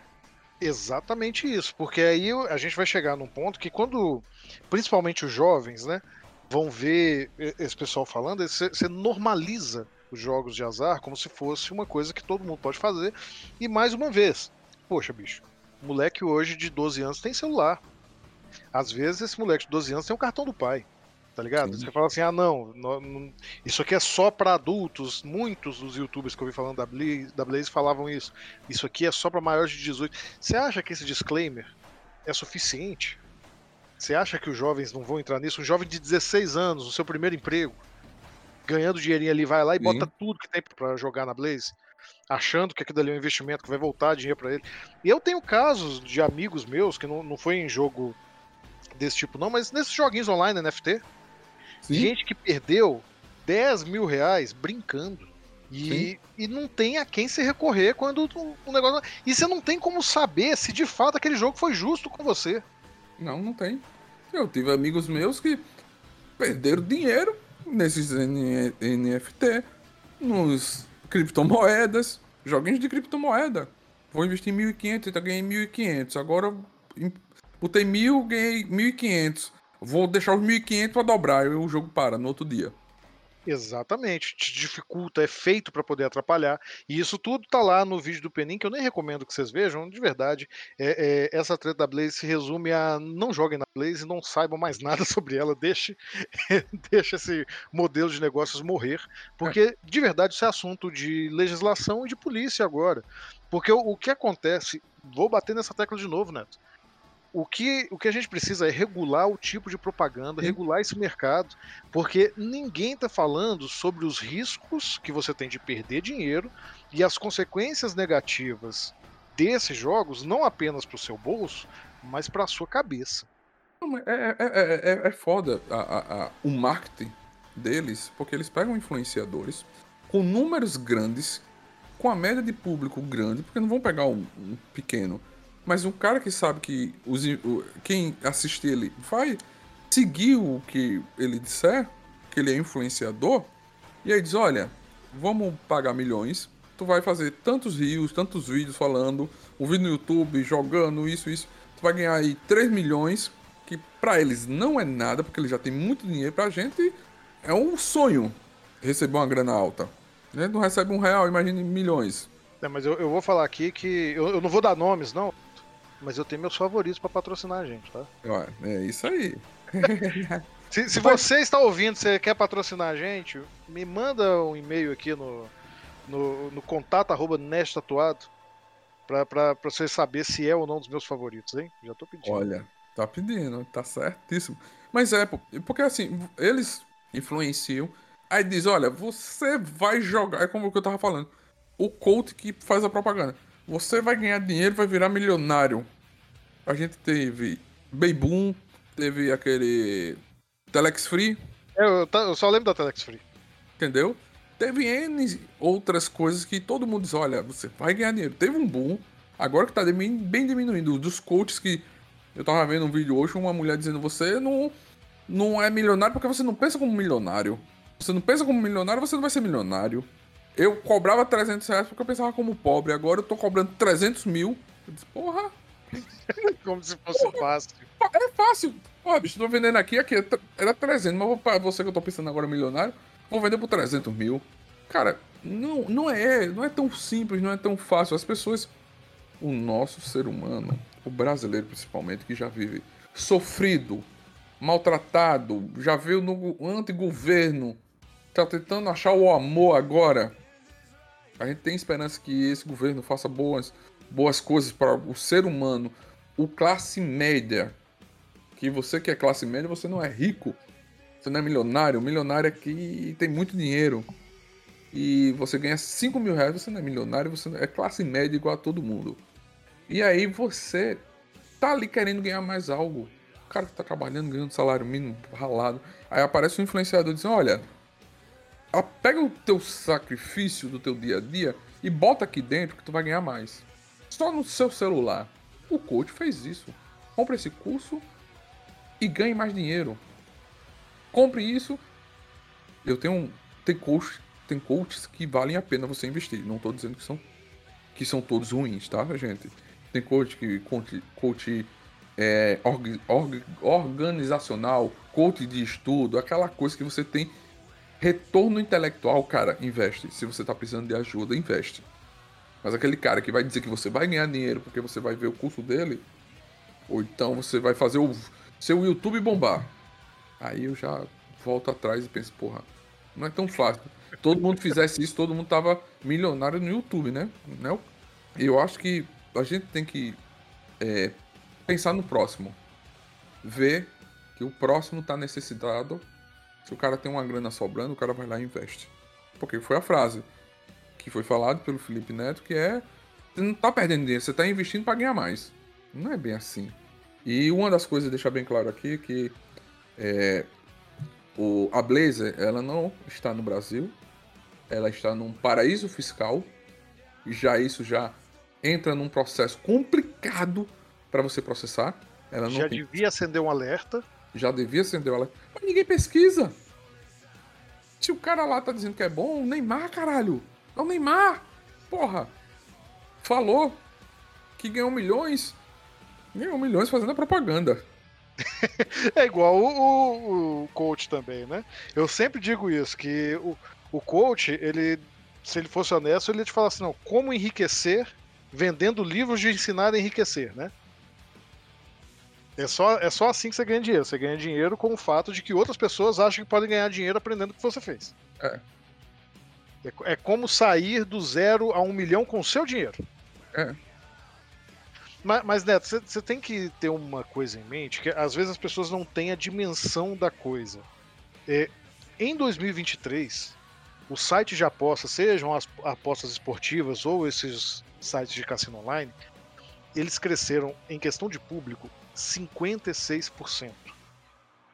B: Exatamente isso, porque aí a gente vai chegar num ponto que quando, principalmente os jovens, né, vão ver esse pessoal falando, você normaliza os jogos de azar como se fosse uma coisa que todo mundo pode fazer. E mais uma vez, poxa, bicho, moleque hoje de 12 anos tem celular. Às vezes esse moleque de 12 anos tem um cartão do pai. Tá ligado? Sim. Você fala assim, ah não, não, não isso aqui é só para adultos. Muitos dos youtubers que eu vi falando da Blaze, da Blaze falavam isso. Isso aqui é só para maiores de 18. Você acha que esse disclaimer é suficiente? Você acha que os jovens não vão entrar nisso? Um jovem de 16 anos, no seu primeiro emprego, ganhando dinheirinho ali, vai lá e Sim. bota tudo que tem para jogar na Blaze achando que aquilo ali é um investimento que vai voltar dinheiro para ele. E eu tenho casos de amigos meus, que não, não foi em jogo desse tipo não, mas nesses joguinhos online, NFT, Sim. gente que perdeu 10 mil reais brincando. E, e não tem a quem se recorrer quando o, o negócio. E você não tem como saber se de fato aquele jogo foi justo com você.
A: Não, não tem. Eu tive amigos meus que perderam dinheiro nesses NFT, nos criptomoedas, joguinhos de criptomoeda. Vou investir em 1.500, então ganhei 1.500. Agora botei 1.000, ganhei 1.500. Vou deixar os 1.500 para dobrar e o jogo para no outro dia.
B: Exatamente, te dificulta, é feito para poder atrapalhar. E isso tudo tá lá no vídeo do Penin, que eu nem recomendo que vocês vejam, de verdade. É, é, essa treta da Blaze se resume a não joguem na Blaze, não saibam mais nada sobre ela, deixe, deixe esse modelo de negócios morrer, porque de verdade isso é assunto de legislação e de polícia agora. Porque o, o que acontece, vou bater nessa tecla de novo, Neto o que, o que a gente precisa é regular o tipo de propaganda, regular esse mercado, porque ninguém está falando sobre os riscos que você tem de perder dinheiro e as consequências negativas desses jogos, não apenas para o seu bolso, mas para a sua cabeça.
A: É, é, é, é, foda a, a, a, o marketing deles, porque eles pegam influenciadores com números grandes, com a média de público grande, porque não vão pegar um, um pequeno mas um cara que sabe que os, quem assiste ele vai seguir o que ele disser, que ele é influenciador, e aí diz: olha, vamos pagar milhões, tu vai fazer tantos rios, tantos vídeos falando, um vídeo no YouTube jogando isso, isso, tu vai ganhar aí 3 milhões, que para eles não é nada, porque eles já tem muito dinheiro pra gente, é um sonho receber uma grana alta. Né? Não recebe um real, imagine milhões.
B: É, mas eu, eu, vou falar aqui que. Eu, eu, não vou dar nomes, não. Mas eu tenho meus favoritos para patrocinar a gente, tá?
A: é isso aí.
B: se, se você está ouvindo, você quer patrocinar a gente, me manda um e-mail aqui no, no, no contato arroba Tatuado pra, pra, pra você saber se é ou não dos meus favoritos, hein? Já tô pedindo.
A: Olha, tá pedindo, tá certíssimo. Mas é, porque assim, eles influenciam, aí diz, olha, você vai jogar, é como o que eu tava falando, o coach que faz a propaganda você vai ganhar dinheiro, vai virar milionário. A gente teve Beyboom, teve aquele Telex Free.
B: É, eu, eu só lembro da Telex Free.
A: Entendeu? Teve N outras coisas que todo mundo diz, olha, você vai ganhar dinheiro. Teve um boom, agora que tá bem diminuindo. Dos coaches que eu tava vendo um vídeo hoje, uma mulher dizendo, você não, não é milionário porque você não pensa como milionário. Você não pensa como milionário, você não vai ser milionário. Eu cobrava 300 reais porque eu pensava como pobre. Agora eu tô cobrando 300 mil. Eu disse, porra.
B: como se fosse porra, fácil.
A: É fácil. Pô, bicho, tô vendendo aqui, aqui era 300, mas pra você que eu tô pensando agora milionário, vou vender por 300 mil. Cara, não, não é, não é tão simples, não é tão fácil. As pessoas, o nosso ser humano, o brasileiro principalmente, que já vive sofrido, maltratado, já veio no antigoverno, tá tentando achar o amor agora. A gente tem esperança que esse governo faça boas, boas coisas para o ser humano. o classe média. Que você que é classe média, você não é rico. Você não é milionário. O milionário é que tem muito dinheiro. E você ganha 5 mil reais, você não é milionário, você é classe média igual a todo mundo. E aí você tá ali querendo ganhar mais algo. O cara que tá trabalhando, ganhando salário mínimo, ralado. Aí aparece um influenciador dizendo, olha, pega o teu sacrifício do teu dia a dia e bota aqui dentro que tu vai ganhar mais. Só no seu celular. O coach fez isso. Compre esse curso e ganhe mais dinheiro. Compre isso. Eu tenho tem coach, tem coaches que valem a pena você investir. Não estou dizendo que são que são todos ruins, tá, gente? Tem coach que coach, coach é, org, org, organizacional, coach de estudo, aquela coisa que você tem retorno intelectual, cara, investe. Se você está precisando de ajuda, investe. Mas aquele cara que vai dizer que você vai ganhar dinheiro porque você vai ver o curso dele, ou então você vai fazer o seu YouTube bombar. Aí eu já volto atrás e penso, porra, não é tão fácil. Todo mundo fizesse isso, todo mundo tava milionário no YouTube, né? né? Eu acho que a gente tem que é, pensar no próximo. Ver que o próximo tá necessitado. Se o cara tem uma grana sobrando, o cara vai lá e investe. Porque foi a frase que foi falado pelo Felipe Neto, que é você não tá perdendo dinheiro, você tá investindo para ganhar mais. Não é bem assim. E uma das coisas, deixar bem claro aqui, que é, o, a Blazer, ela não está no Brasil, ela está num paraíso fiscal, e já isso já entra num processo complicado para você processar. Ela
B: já
A: tem...
B: devia acender um alerta.
A: Já devia acender alerta. Mas ninguém pesquisa. Se o cara lá tá dizendo que é bom, Neymar, caralho. É o Neymar! Porra! Falou que ganhou milhões. Ganhou milhões fazendo a propaganda.
B: é igual o, o, o, coach também, né? Eu sempre digo isso, que o, o coach, ele, se ele fosse honesto, ele ia te falar assim, não, como enriquecer vendendo livros de ensinar a enriquecer, né? É só, é só assim que você ganha dinheiro. Você ganha dinheiro com o fato de que outras pessoas acham que podem ganhar dinheiro aprendendo o que você fez.
A: É.
B: É, é como sair do zero a um milhão com o seu dinheiro.
A: É.
B: Mas, mas Neto, você tem que ter uma coisa em mente, que às vezes as pessoas não têm a dimensão da coisa. É, em 2023, o site de apostas, sejam as apostas esportivas ou esses sites de cassino online, eles cresceram em questão de público 56%.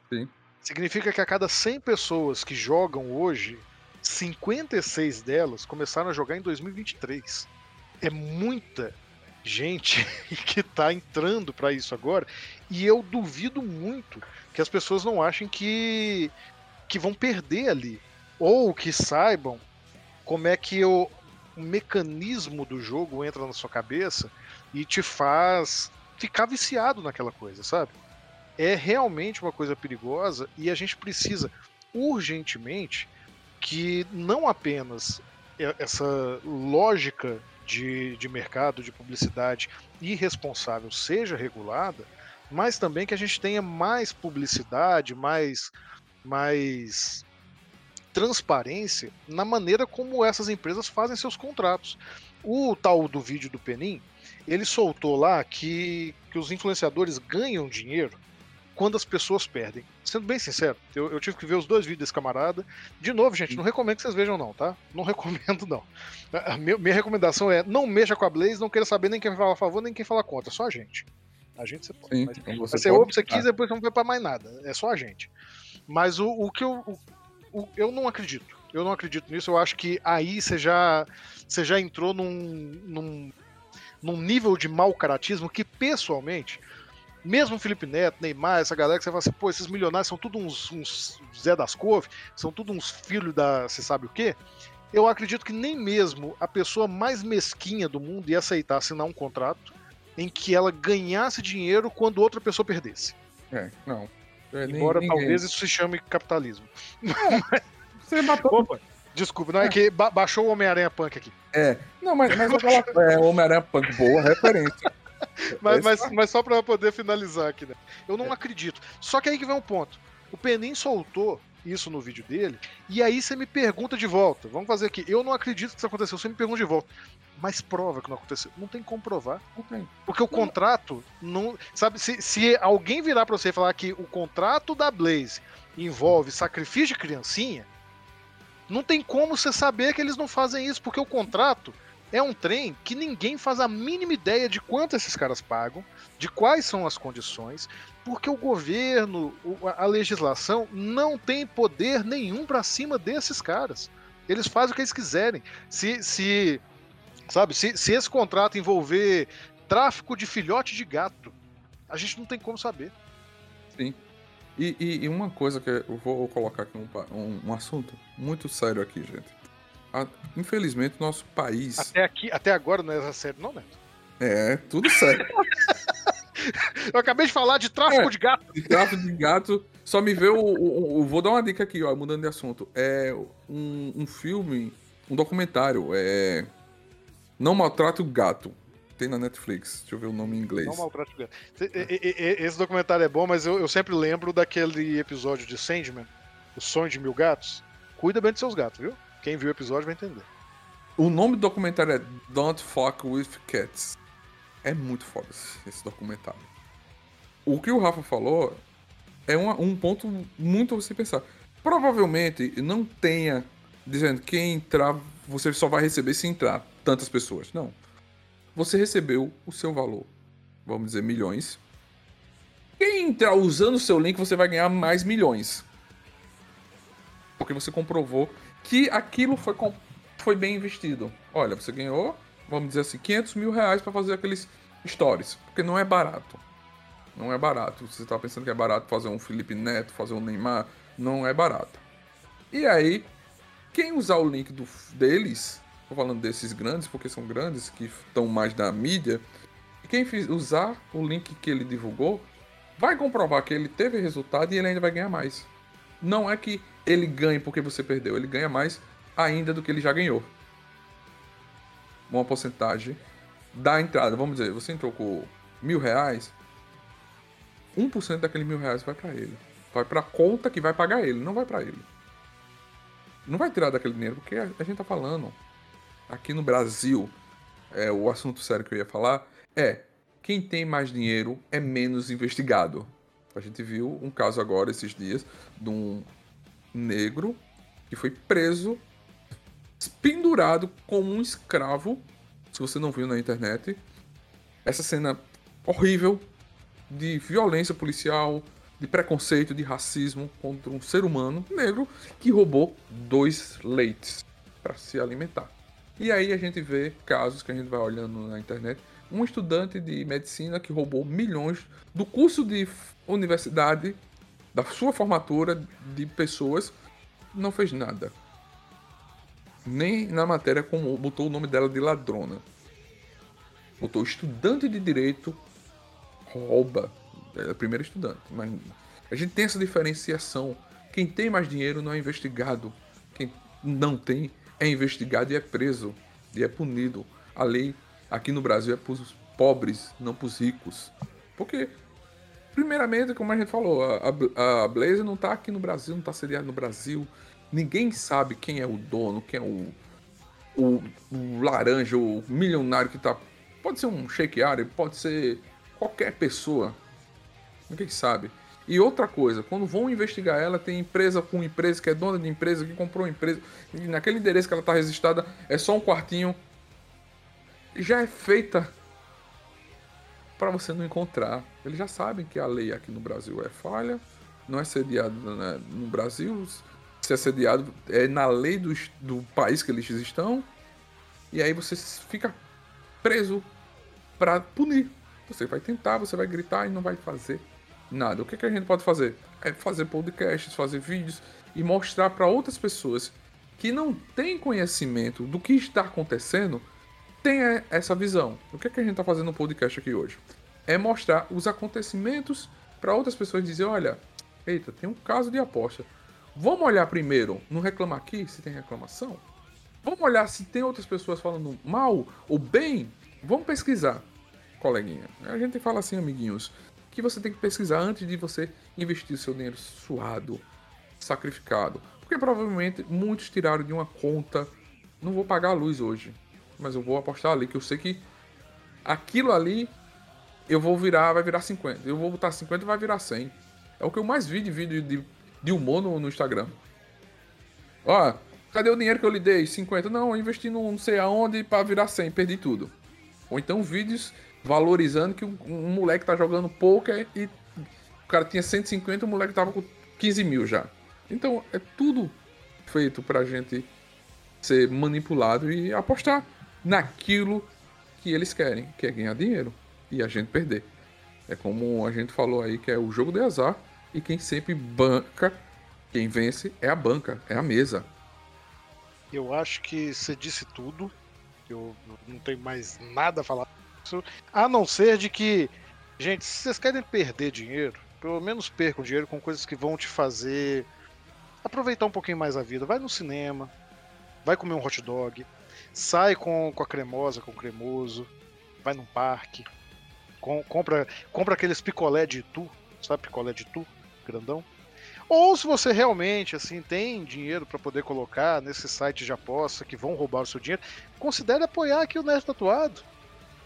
A: Sim.
B: Significa que a cada 100 pessoas que jogam hoje, 56 delas começaram a jogar em 2023. É muita gente que está entrando para isso agora e eu duvido muito que as pessoas não achem que que vão perder ali ou que saibam como é que o, o mecanismo do jogo entra na sua cabeça e te faz ficar viciado naquela coisa, sabe? É realmente uma coisa perigosa e a gente precisa urgentemente que não apenas essa lógica de, de mercado, de publicidade irresponsável seja regulada, mas também que a gente tenha mais publicidade, mais, mais transparência na maneira como essas empresas fazem seus contratos. O tal do vídeo do Penin, ele soltou lá que, que os influenciadores ganham dinheiro quando as pessoas perdem. Sendo bem sincero, eu, eu, tive que ver os dois vídeos desse camarada. De novo, gente, não recomendo que vocês vejam, não, tá? Não recomendo, não. A minha, minha recomendação é não mexa com a Blaze, não queira saber nem quem fala a favor, nem quem fala contra, só a gente. A gente você pode. Sim, mas, então você, você ouve, você quiser, depois não vai pra mais nada. É só a gente. Mas o, o que eu. O, o, eu não acredito. Eu não acredito nisso. Eu acho que aí você já, você já entrou num, num, num nível de mau caratismo que, pessoalmente, mesmo Felipe Neto, Neymar, essa galera que você fala assim, pô, esses milionários são tudo uns, uns Zé das Couve, são tudo uns filhos da você sabe o quê? Eu acredito que nem mesmo a pessoa mais mesquinha do mundo ia aceitar assinar um contrato em que ela ganhasse dinheiro quando outra pessoa perdesse.
A: É, não. É,
B: Embora ninguém... talvez isso se chame capitalismo.
A: É, você matou.
B: Opa, desculpa, não é, é que ba baixou o Homem-Aranha Punk aqui.
A: É, não, mas, mas aquela. é, Homem-Aranha Punk, boa referência.
B: mas, mas, mas, só para poder finalizar aqui, né? Eu não acredito. Só que aí que vem um ponto. O Penin soltou isso no vídeo dele, e aí você me pergunta de volta. Vamos fazer aqui. Eu não acredito que isso aconteceu, você me pergunta de volta. Mas prova que não aconteceu. Não tem como provar. Porque o contrato não. Sabe, se, se alguém virar pra você e falar que o contrato da Blaze envolve sacrifício de criancinha, não tem como você saber que eles não fazem isso, porque o contrato é um trem que ninguém faz a mínima ideia de quanto esses caras pagam, de quais são as condições, porque o governo, a legislação não tem poder nenhum para cima desses caras. Eles fazem o que eles quiserem. Se, se sabe, se, se esse contrato envolver tráfico de filhote de gato, a gente não tem como saber.
A: Sim. E, e, e uma coisa que eu vou colocar aqui um, um, um assunto muito sério aqui, gente a, infelizmente, nosso país.
B: Até aqui, até agora não é sério, não, Neto?
A: É, tudo sério.
B: Eu acabei de falar de tráfico é, de gato.
A: De tráfico de gato. Só me vê o, o, o, Vou dar uma dica aqui, ó, mudando de assunto. É um, um filme, um documentário. É. Não maltrate o gato. Tem na Netflix. Deixa eu ver o nome em inglês.
B: Não maltrate o gato. Esse documentário é bom, mas eu, eu sempre lembro daquele episódio de Sandman, O Sonho de Mil Gatos. Cuida bem dos seus gatos, viu? Quem viu o episódio vai entender.
A: O nome do documentário é Don't Fuck with Cats. É muito foda esse documentário. O que o Rafa falou é um, um ponto muito a você pensar. Provavelmente não tenha dizendo que entrar, você só vai receber se entrar tantas pessoas. Não. Você recebeu o seu valor. Vamos dizer, milhões. Quem entrar usando o seu link, você vai ganhar mais milhões. Porque você comprovou que aquilo foi, foi bem investido. Olha, você ganhou, vamos dizer assim, 500 mil reais para fazer aqueles stories, porque não é barato. Não é barato. Você tá pensando que é barato fazer um Felipe Neto, fazer um Neymar, não é barato. E aí, quem usar o link do, deles, tô falando desses grandes, porque são grandes, que estão mais na mídia, quem fiz, usar o link que ele divulgou, vai comprovar que ele teve resultado e ele ainda vai ganhar mais. Não é que ele ganha porque você perdeu. Ele ganha mais ainda do que ele já ganhou. Uma porcentagem da entrada. Vamos dizer, você entrou com mil reais, 1% daquele mil reais vai para ele. Vai para a conta que vai pagar ele, não vai para ele. Não vai tirar daquele dinheiro, porque a gente tá falando aqui no Brasil, é, o assunto sério que eu ia falar é quem tem mais dinheiro é menos investigado. A gente viu um caso agora esses dias de um negro que foi preso, pendurado como um escravo. Se você não viu na internet, essa cena horrível de violência policial, de preconceito, de racismo contra um ser humano negro que roubou dois leites para se alimentar. E aí a gente vê casos que a gente vai olhando na internet. Um estudante de medicina que roubou milhões do curso de universidade da sua formatura de pessoas, não fez nada. Nem na matéria como botou o nome dela de ladrona. Botou estudante de direito rouba. É a primeira estudante. Mas a gente tem essa diferenciação. Quem tem mais dinheiro não é investigado. Quem não tem é investigado e é preso. E é punido. A lei aqui no Brasil é para os pobres, não para os ricos. Porque primeiramente, como a gente falou, a, a Blazer não tá aqui no Brasil, não tá sediada no Brasil. Ninguém sabe quem é o dono, quem é o, o, o laranja, o milionário que tá. Pode ser um shake árabe, pode ser qualquer pessoa. Ninguém sabe. E outra coisa, quando vão investigar ela, tem empresa com empresa que é dona de empresa, que comprou empresa, e naquele endereço que ela está registrada é só um quartinho. Já é feita para você não encontrar. Eles já sabem que a lei aqui no Brasil é falha, não é sediado né, no Brasil, se é sediado é na lei do, do país que eles estão, e aí você fica preso para punir. Você vai tentar, você vai gritar e não vai fazer nada. O que, que a gente pode fazer? É fazer podcasts, fazer vídeos e mostrar para outras pessoas que não têm conhecimento do que está acontecendo tenha essa visão. O que, é que a gente está fazendo no podcast aqui hoje? É mostrar os acontecimentos para outras pessoas dizer, olha, eita, tem um caso de aposta. Vamos olhar primeiro, não reclamar aqui se tem reclamação? Vamos olhar se tem outras pessoas falando mal ou bem? Vamos pesquisar, coleguinha. A gente fala assim, amiguinhos, que você tem que pesquisar antes de você investir o seu dinheiro suado. sacrificado. Porque provavelmente muitos tiraram de uma conta. Não vou pagar a luz hoje, mas eu vou apostar ali, que eu sei que aquilo ali eu vou virar, vai virar 50. Eu vou botar 50 e vai virar 100. É o que eu mais vi de vídeo de, de humor no, no Instagram. Ó, cadê o dinheiro que eu lhe dei? 50. Não, eu investi não sei aonde para virar 100, perdi tudo. Ou então vídeos valorizando que um, um moleque tá jogando poker e o cara tinha 150 o moleque tava com 15 mil já. Então é tudo feito pra gente ser manipulado e apostar naquilo que eles querem, que é ganhar dinheiro e a gente perder. É como a gente falou aí que é o jogo de azar e quem sempre banca, quem vence é a banca, é a mesa.
B: Eu acho que você disse tudo. Eu não tenho mais nada a falar a não ser de que, gente, se vocês querem perder dinheiro, pelo menos percam dinheiro com coisas que vão te fazer aproveitar um pouquinho mais a vida. Vai no cinema, vai comer um hot dog, sai com, com a cremosa, com o cremoso, vai num parque, com, compra, compra aqueles picolé de tu, sabe picolé de tu, grandão? Ou se você realmente assim tem dinheiro para poder colocar nesse site de aposta que vão roubar o seu dinheiro, considere apoiar aqui o Nerd Tatuado.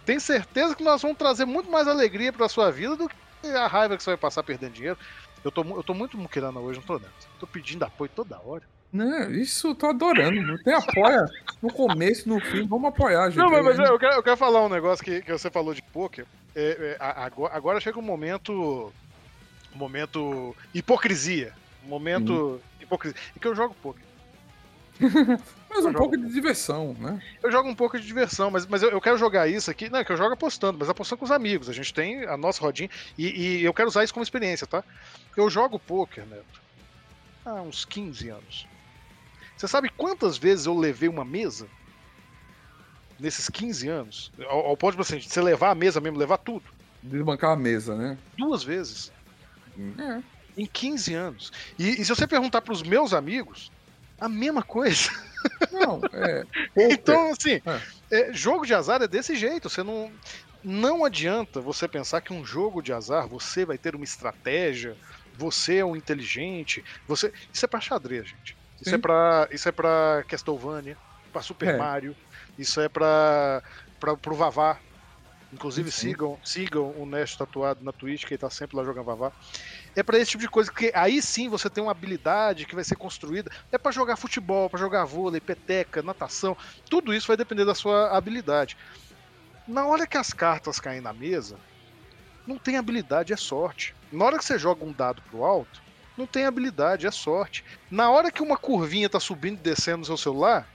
B: Tem certeza que nós vamos trazer muito mais alegria para sua vida do que a raiva que você vai passar perdendo dinheiro. Eu tô, eu tô muito muquirana hoje, não tô dentro. Tô pedindo apoio toda hora.
A: Não, isso eu tô adorando. Tem apoia no começo, no fim, vamos apoiar, gente.
B: Não, mas, eu, quero, eu quero falar um negócio que, que você falou de poker. É, é, agora, agora chega um momento. Um momento hipocrisia. Um momento hum. hipocrisia. E que eu jogo poker.
A: mas um pouco de diversão, né?
B: Eu jogo um pouco de diversão, mas, mas eu, eu quero jogar isso aqui. Não, é que eu jogo apostando, mas apostando com os amigos. A gente tem a nossa rodinha e, e eu quero usar isso como experiência, tá? Eu jogo poker, Neto, há uns 15 anos. Você sabe quantas vezes eu levei uma mesa? Nesses 15 anos? Ao, ao ponto de assim, você levar a mesa mesmo, levar tudo.
A: Desbancar a mesa, né?
B: Duas vezes. É. Em 15 anos. E, e se você perguntar para os meus amigos, a mesma coisa.
A: Não, é.
B: então, assim, é. É, jogo de azar é desse jeito. Você não. Não adianta você pensar que um jogo de azar você vai ter uma estratégia, você é um inteligente, você. Isso é pra xadrez, gente. Isso Sim. é pra. Isso é pra Castlevania, pra Super é. Mario, isso é pra. pra pro Vavá. Inclusive sigam, sigam o Nest tatuado na Twitch, que ele tá sempre lá jogando Vavá é para esse tipo de coisa, que aí sim você tem uma habilidade que vai ser construída. É para jogar futebol, para jogar vôlei, peteca, natação, tudo isso vai depender da sua habilidade. Na hora que as cartas caem na mesa, não tem habilidade, é sorte. Na hora que você joga um dado pro alto, não tem habilidade, é sorte. Na hora que uma curvinha tá subindo e descendo no seu celular,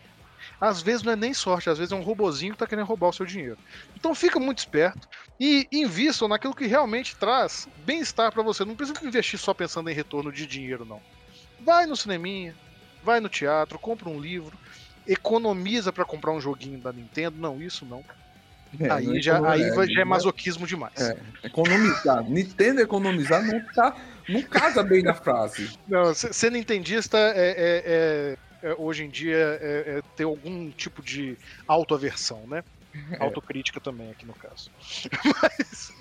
B: às vezes não é nem sorte, às vezes é um robozinho que tá querendo roubar o seu dinheiro. Então fica muito esperto e invistam naquilo que realmente traz bem-estar para você. Não precisa investir só pensando em retorno de dinheiro, não. Vai no cineminha, vai no teatro, compra um livro, economiza para comprar um joguinho da Nintendo. Não, isso não. É, aí, não já, aí é, já é masoquismo demais. É,
A: economizar. Nintendo economizar não, tá, não casa bem na frase.
B: Não, ser nintendista é, é, é é, hoje em dia é, é, ter algum tipo de autoaversão, né? É. Autocrítica também aqui no caso. mas,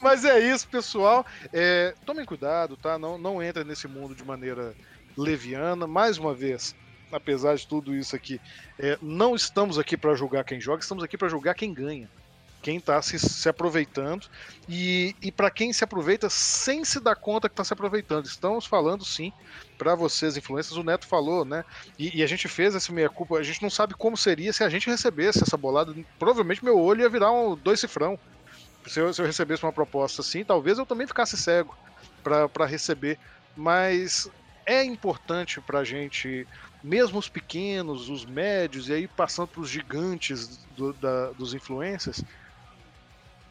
B: mas é isso, pessoal. É, tomem cuidado, tá? Não, não entrem nesse mundo de maneira leviana. Mais uma vez, apesar de tudo isso aqui, é, não estamos aqui para julgar quem joga, estamos aqui para julgar quem ganha quem está se, se, aproveitando e, e para quem se aproveita sem se dar conta que está se aproveitando. Estamos falando sim para vocês, influências. O Neto falou, né? E, e, a gente fez esse meia culpa. A gente não sabe como seria se a gente recebesse essa bolada. Provavelmente meu olho ia virar um dois cifrão. Se eu, se eu recebesse uma proposta assim, talvez eu também ficasse cego para receber. Mas é importante para a gente, mesmo os pequenos, os médios, e aí passando para os gigantes do, da, dos influencers,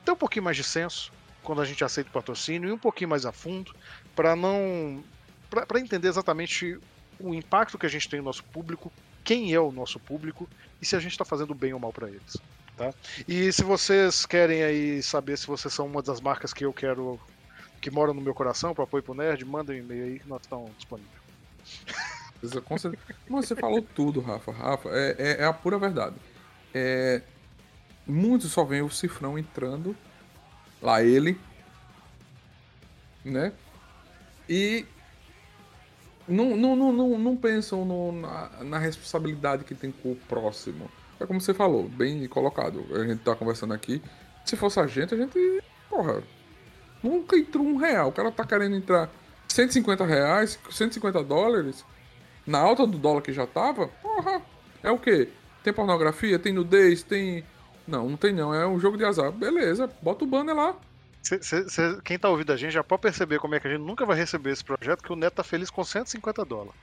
B: ter um pouquinho mais de senso quando a gente aceita o patrocínio e um pouquinho mais a fundo para não para entender exatamente o impacto que a gente tem no nosso público, quem é o nosso público e se a gente está fazendo bem ou mal para eles. Tá? E se vocês querem aí saber se vocês são uma das marcas que eu quero que moram no meu coração para apoio pro nerd, mandem um e-mail aí que nós estamos disponíveis.
A: Você falou tudo, Rafa. Rafa, é, é, é a pura verdade. É, muitos só veem o cifrão entrando, lá ele, né? E não, não, não, não, não pensam no, na, na, responsabilidade que tem com o próximo. É como você falou, bem colocado. A gente tá conversando aqui. Se fosse a gente, a gente. Porra. Nunca entrou um real. O cara tá querendo entrar 150 reais, 150 dólares. Na alta do dólar que já tava. Porra. É o quê? Tem pornografia? Tem nudez? Tem. Não, não tem não. É um jogo de azar. Beleza, bota o banner lá.
B: Cê, cê, cê, quem tá ouvindo a gente já pode perceber como é que a gente nunca vai receber esse projeto, que o Neto tá feliz com 150 dólares.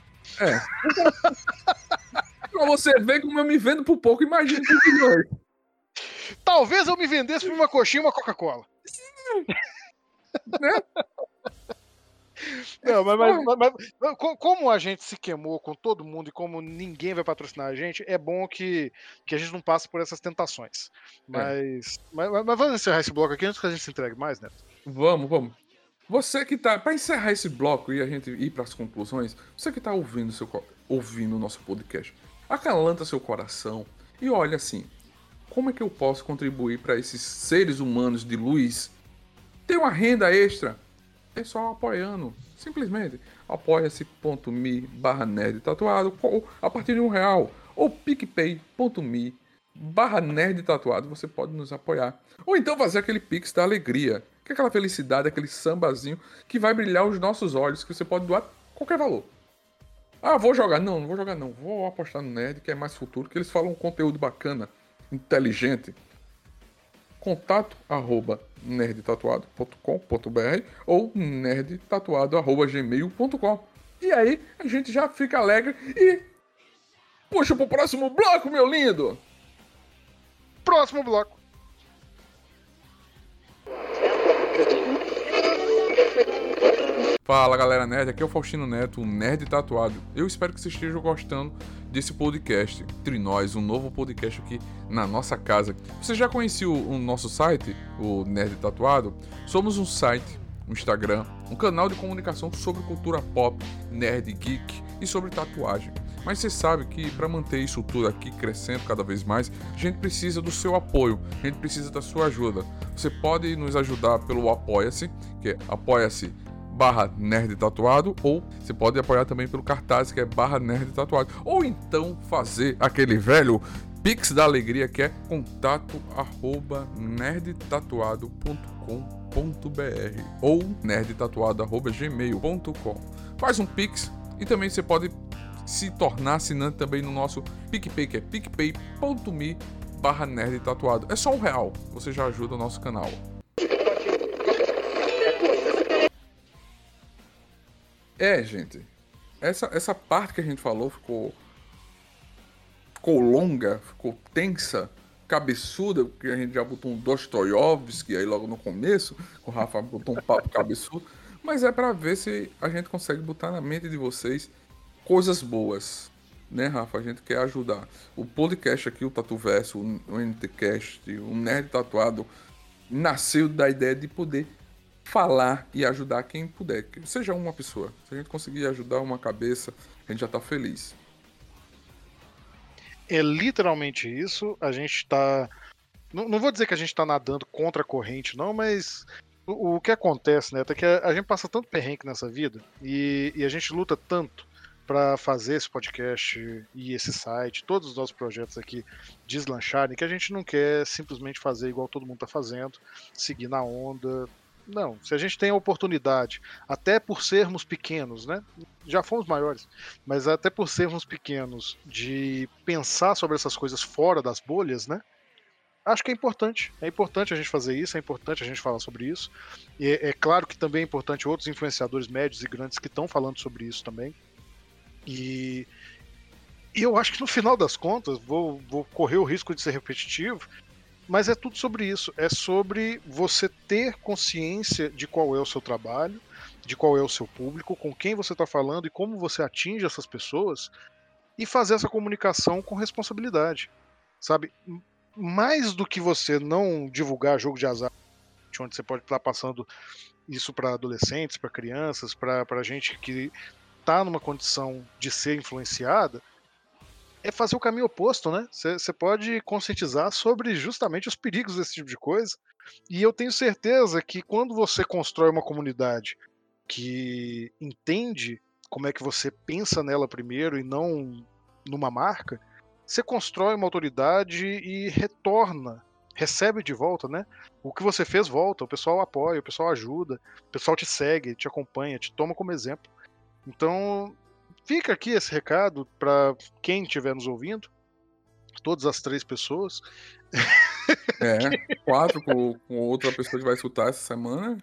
A: É. pra você ver como eu me vendo por pouco, imagina por milhões.
B: Talvez eu me vendesse por uma coxinha e uma Coca-Cola. né? Não, mas, mas, mas, mas, como a gente se queimou com todo mundo e como ninguém vai patrocinar a gente, é bom que, que a gente não passe por essas tentações. Mas, é. mas, mas, vamos encerrar esse bloco aqui antes que a gente se entregue mais, Neto?
A: Vamos, vamos. Você que tá. Para encerrar esse bloco e a gente ir para as conclusões, você que tá ouvindo seu, ouvindo o nosso podcast, acalanta seu coração e olha assim: como é que eu posso contribuir para esses seres humanos de luz ter uma renda extra? É só apoiando. Simplesmente apoia-se.me barra nerd tatuado a partir de um real ou picpay.me barra nerd tatuado você pode nos apoiar. Ou então fazer aquele pix da alegria, que é aquela felicidade, aquele sambazinho que vai brilhar os nossos olhos, que você pode doar qualquer valor. Ah, vou jogar. Não, não vou jogar não. Vou apostar no Nerd, que é mais futuro, que eles falam um conteúdo bacana, inteligente contato arroba nerdtatuado.com.br ou nerdtatuado.gmail.com. E aí a gente já fica alegre e puxa pro próximo bloco, meu lindo!
B: Próximo bloco.
A: Fala galera nerd, aqui é o Faustino Neto, o Nerd Tatuado. Eu espero que vocês estejam gostando desse podcast, Entre Nós, um novo podcast aqui na nossa casa. Você já conhecia o, o nosso site, o Nerd Tatuado? Somos um site, um Instagram, um canal de comunicação sobre cultura pop, nerd, geek e sobre tatuagem. Mas você sabe que para manter isso tudo aqui crescendo cada vez mais, a gente precisa do seu apoio, a gente precisa da sua ajuda. Você pode nos ajudar pelo Apoia-se, que é apoia-se barra nerd tatuado, ou você pode apoiar também pelo cartaz que é barra nerd tatuado, ou então fazer aquele velho Pix da Alegria que é contato arroba nerdtatuado.com.br ou nerdtatuado.gmail.com Faz um Pix e também você pode se tornar assinante também no nosso PicPay, que é picpay.me barra nerd tatuado. É só um real, você já ajuda o nosso canal. É, gente. Essa, essa parte que a gente falou ficou. Ficou longa, ficou tensa, cabeçuda, porque a gente já botou um Dostoiévski aí logo no começo, o Rafa botou um papo cabeçudo. Mas é para ver se a gente consegue botar na mente de vocês coisas boas. Né, Rafa? A gente quer ajudar. O podcast aqui, o Tatu Verso, o NTCast, o Nerd Tatuado, nasceu da ideia de poder falar e ajudar quem puder. Seja uma pessoa. Se a gente conseguir ajudar uma cabeça, a gente já está feliz.
B: É literalmente isso. A gente está. Não, não, vou dizer que a gente está nadando contra a corrente, não, mas o, o que acontece, né? É que a, a, gente passa tanto perrengue nessa vida e, e a gente luta tanto para fazer esse podcast e esse site, todos os nossos projetos aqui deslancharem, que a gente não quer simplesmente fazer igual todo mundo está fazendo, seguir na onda, não, se a gente tem a oportunidade, até por sermos pequenos, né? Já fomos maiores, mas até por sermos pequenos, de pensar sobre essas coisas fora das bolhas, né? Acho que é importante. É importante a gente fazer isso, é importante a gente falar sobre isso. E é, é claro que também é importante outros influenciadores médios e grandes que estão falando sobre isso também. E, e eu acho que no final das contas, vou, vou correr o risco de ser repetitivo, mas é tudo sobre isso. É sobre você ter consciência de qual é o seu trabalho, de qual é o seu público, com quem você está falando e como você atinge essas pessoas e fazer essa comunicação com responsabilidade. Sabe? Mais do que você não divulgar jogo de azar, onde você pode estar passando isso para adolescentes, para crianças, para gente que está numa condição de ser influenciada, é fazer o caminho oposto, né? Você pode conscientizar sobre justamente os perigos desse tipo de coisa. E eu tenho certeza que quando você constrói uma comunidade que entende como é que você pensa nela primeiro e não numa marca, você constrói uma autoridade e retorna, recebe de volta, né? O que você fez volta, o pessoal apoia, o pessoal ajuda, o pessoal te segue, te acompanha, te toma como exemplo. Então, fica aqui esse recado para quem estiver nos ouvindo, todas as três pessoas.
A: É, quatro com, com outra pessoa que vai escutar essa semana.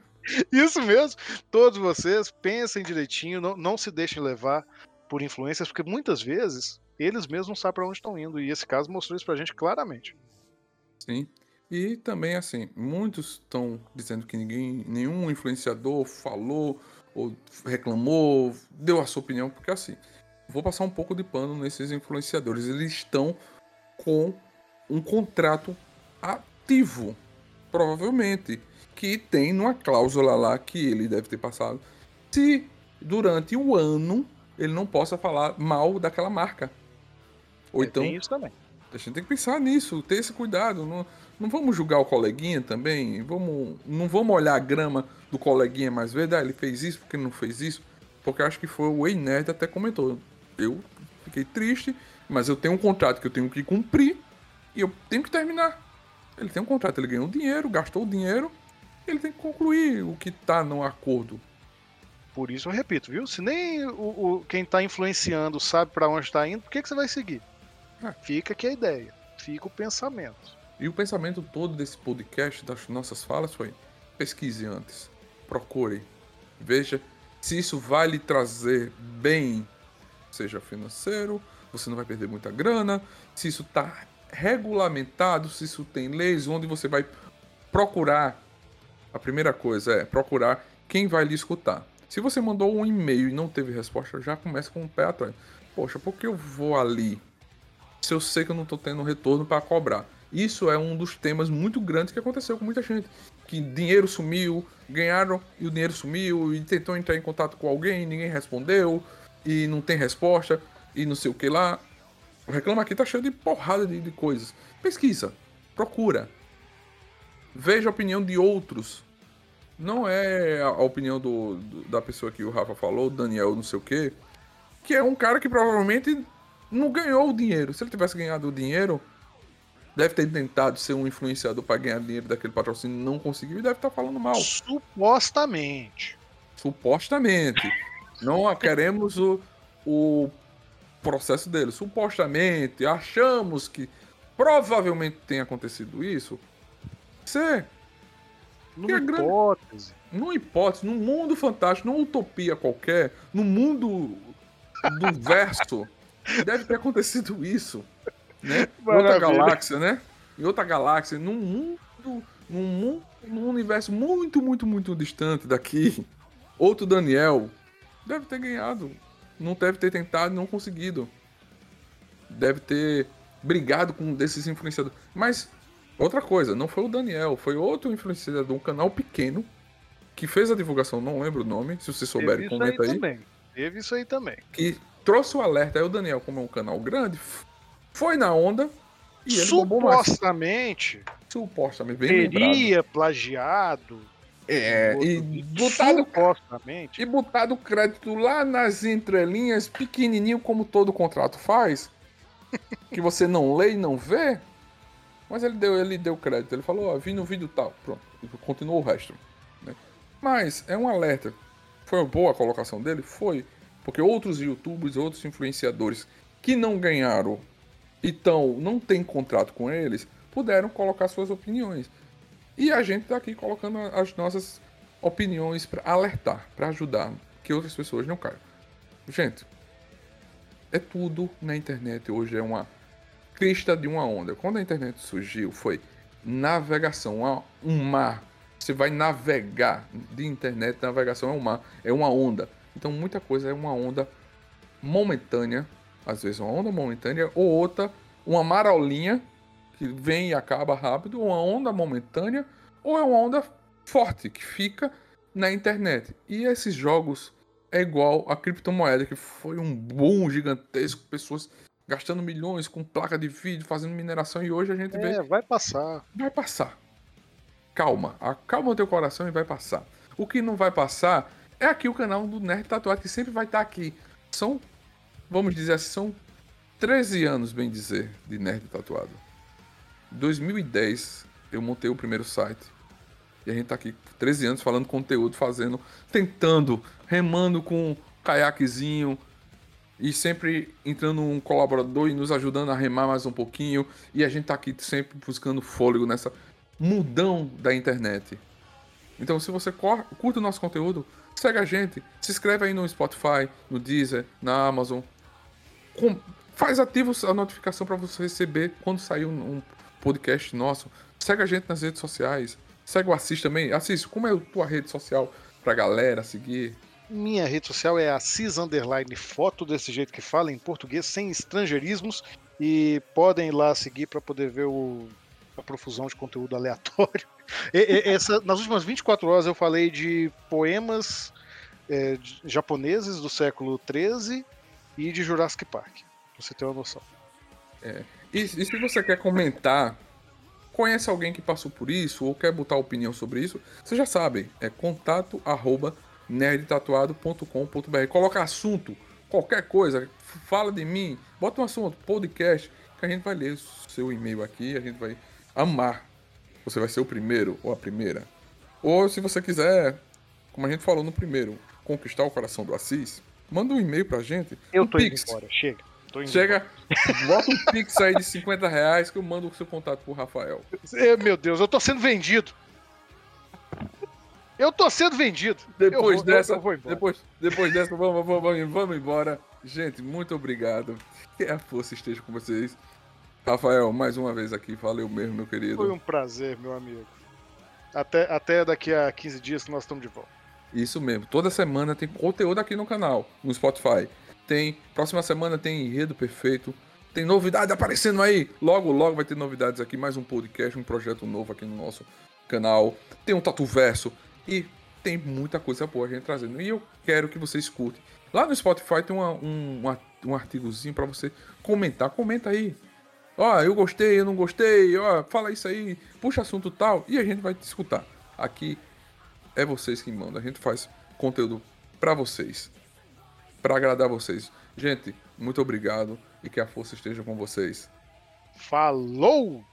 B: Isso mesmo. Todos vocês pensem direitinho, não, não se deixem levar por influências, porque muitas vezes eles mesmos não sabem para onde estão indo. E esse caso mostrou isso pra gente claramente.
A: Sim. E também, assim, muitos estão dizendo que ninguém, nenhum influenciador falou ou reclamou, deu a sua opinião, porque assim, vou passar um pouco de pano nesses influenciadores. Eles estão com um contrato ativo, provavelmente que tem numa cláusula lá que ele deve ter passado, se durante o ano ele não possa falar mal daquela marca. Ou é, então.
B: Isso também.
A: A gente tem que pensar nisso, ter esse cuidado. Não, não vamos julgar o coleguinha também. Vamos, não vamos olhar a grama do coleguinha mais verde. Ah, ele fez isso porque não fez isso. Porque acho que foi o Ei Nerd até comentou. Eu fiquei triste, mas eu tenho um contrato que eu tenho que cumprir e eu tenho que terminar. Ele tem um contrato, ele ganhou dinheiro, gastou o dinheiro, ele tem que concluir o que está no acordo.
B: Por isso eu repito, viu? Se nem o, o quem está influenciando sabe para onde está indo, por que, que você vai seguir? Ah. Fica aqui a ideia, fica o pensamento.
A: E o pensamento todo desse podcast, das nossas falas, foi: pesquise antes, procure, veja se isso vai lhe trazer bem, seja financeiro, você não vai perder muita grana, se isso está regulamentado, se isso tem leis onde você vai procurar a primeira coisa é procurar quem vai lhe escutar. Se você mandou um e-mail e não teve resposta, já começa com o um pé atrás. Poxa, por que eu vou ali se eu sei que eu não estou tendo retorno para cobrar? Isso é um dos temas muito grandes que aconteceu com muita gente. Que dinheiro sumiu, ganharam e o dinheiro sumiu, e tentou entrar em contato com alguém, ninguém respondeu, e não tem resposta, e não sei o que lá. O Reclama Aqui tá cheio de porrada de, de coisas. Pesquisa, procura, veja a opinião de outros não é a opinião do, do, da pessoa que o Rafa falou, Daniel não sei o quê, que é um cara que provavelmente não ganhou o dinheiro. Se ele tivesse ganhado o dinheiro, deve ter tentado ser um influenciador para ganhar dinheiro daquele patrocínio, não conseguiu e deve estar tá falando mal.
B: Supostamente.
A: Supostamente. não queremos o, o processo dele. Supostamente, achamos que provavelmente tenha acontecido isso. Você
B: numa hipótese.
A: Numa hipótese, num mundo fantástico, numa utopia qualquer, no mundo do verso, deve ter acontecido isso. Né? Em outra galáxia, né? Em outra galáxia, num mundo, num mundo, num universo muito, muito, muito distante daqui. Outro Daniel deve ter ganhado. Não deve ter tentado não conseguido. Deve ter brigado com um desses influenciadores. Mas Outra coisa, não foi o Daniel, foi outro influenciador um canal pequeno que fez a divulgação, não lembro o nome, se vocês souberem, comenta aí.
B: Também. Teve isso aí também.
A: Que trouxe o alerta, aí o Daniel, como é um canal grande, foi na onda
B: e ele Supostamente.
A: Supostamente, bem
B: teria lembrado. plagiado.
A: É, e botado, supostamente. e botado crédito lá nas entrelinhas, pequenininho, como todo contrato faz, que você não lê e não vê, mas ele deu, ele deu crédito, ele falou, ó, vi no vídeo tal, pronto, continuou o resto. Né? Mas é um alerta. Foi uma boa a colocação dele? Foi. Porque outros youtubers, outros influenciadores que não ganharam e tão, não tem contrato com eles, puderam colocar suas opiniões. E a gente tá aqui colocando as nossas opiniões para alertar, para ajudar que outras pessoas não caiam. Gente, é tudo na internet hoje é uma crista de uma onda. Quando a internet surgiu, foi navegação, um mar. Você vai navegar de internet, navegação é um mar, é uma onda. Então muita coisa é uma onda momentânea, às vezes uma onda momentânea, ou outra, uma marolinha que vem e acaba rápido, ou uma onda momentânea, ou é uma onda forte que fica na internet. E esses jogos é igual a criptomoeda, que foi um boom gigantesco, pessoas gastando milhões com placa de vídeo, fazendo mineração e hoje a gente é, vê.
B: vai passar.
A: Vai passar. Calma, acalma o teu coração e vai passar. O que não vai passar é aqui o canal do Nerd Tatuado que sempre vai estar aqui. São, vamos dizer assim, são 13 anos, bem dizer, de Nerd Tatuado. 2010 eu montei o primeiro site. E a gente tá aqui 13 anos falando conteúdo, fazendo, tentando, remando com caiaquezinho e sempre entrando um colaborador e nos ajudando a remar mais um pouquinho. E a gente tá aqui sempre buscando fôlego nessa mudão da internet. Então, se você curte o nosso conteúdo, segue a gente, se inscreve aí no Spotify, no Deezer, na Amazon. Com, faz ativo a notificação para você receber quando sair um, um, podcast nosso. Segue a gente nas redes sociais. Segue o Assis também. Assis, como é a tua rede social pra galera seguir?
B: Minha rede social é Assis Underline Foto, desse jeito que fala em português, sem estrangeirismos. E podem ir lá seguir para poder ver o, a profusão de conteúdo aleatório. E, e, essa, nas últimas 24 horas eu falei de poemas é, de, japoneses do século XIII e de Jurassic Park, pra você ter uma noção.
A: É. E, e, se você quer comentar, conhece alguém que passou por isso ou quer botar opinião sobre isso, você já sabe, é contato arroba nerdtatuado.com.br. Coloca assunto, qualquer coisa, fala de mim, bota um assunto, podcast, que a gente vai ler o seu e-mail aqui, a gente vai amar. Você vai ser o primeiro ou a primeira. Ou se você quiser, como a gente falou no primeiro, conquistar o coração do Assis, manda um e-mail pra gente.
B: Eu um tô pix. indo embora, chega.
A: Chega, bota um pix aí de 50 reais que eu mando o seu contato pro Rafael.
B: Meu Deus, eu tô sendo vendido. Eu tô sendo vendido.
A: Depois vou, dessa, depois, depois dessa, vamos, vamos, vamos embora. Gente, muito obrigado. Que a força esteja com vocês. Rafael, mais uma vez aqui, valeu mesmo, meu querido.
B: Foi um prazer, meu amigo. Até, até daqui a 15 dias que nós estamos de volta.
A: Isso mesmo. Toda semana tem conteúdo aqui no canal, no Spotify. Tem. Próxima semana tem enredo perfeito. Tem novidade aparecendo aí. Logo, logo vai ter novidades aqui. Mais um podcast, um projeto novo aqui no nosso canal. Tem um Tatu Verso. E tem muita coisa boa a gente trazendo. E eu quero que você escute. Lá no Spotify tem uma, um, uma, um artigozinho para você comentar. Comenta aí. Ó, eu gostei, eu não gostei. Ó, fala isso aí. Puxa assunto tal. E a gente vai te escutar. Aqui é vocês que mandam. A gente faz conteúdo para vocês. para agradar vocês. Gente, muito obrigado e que a força esteja com vocês.
B: Falou!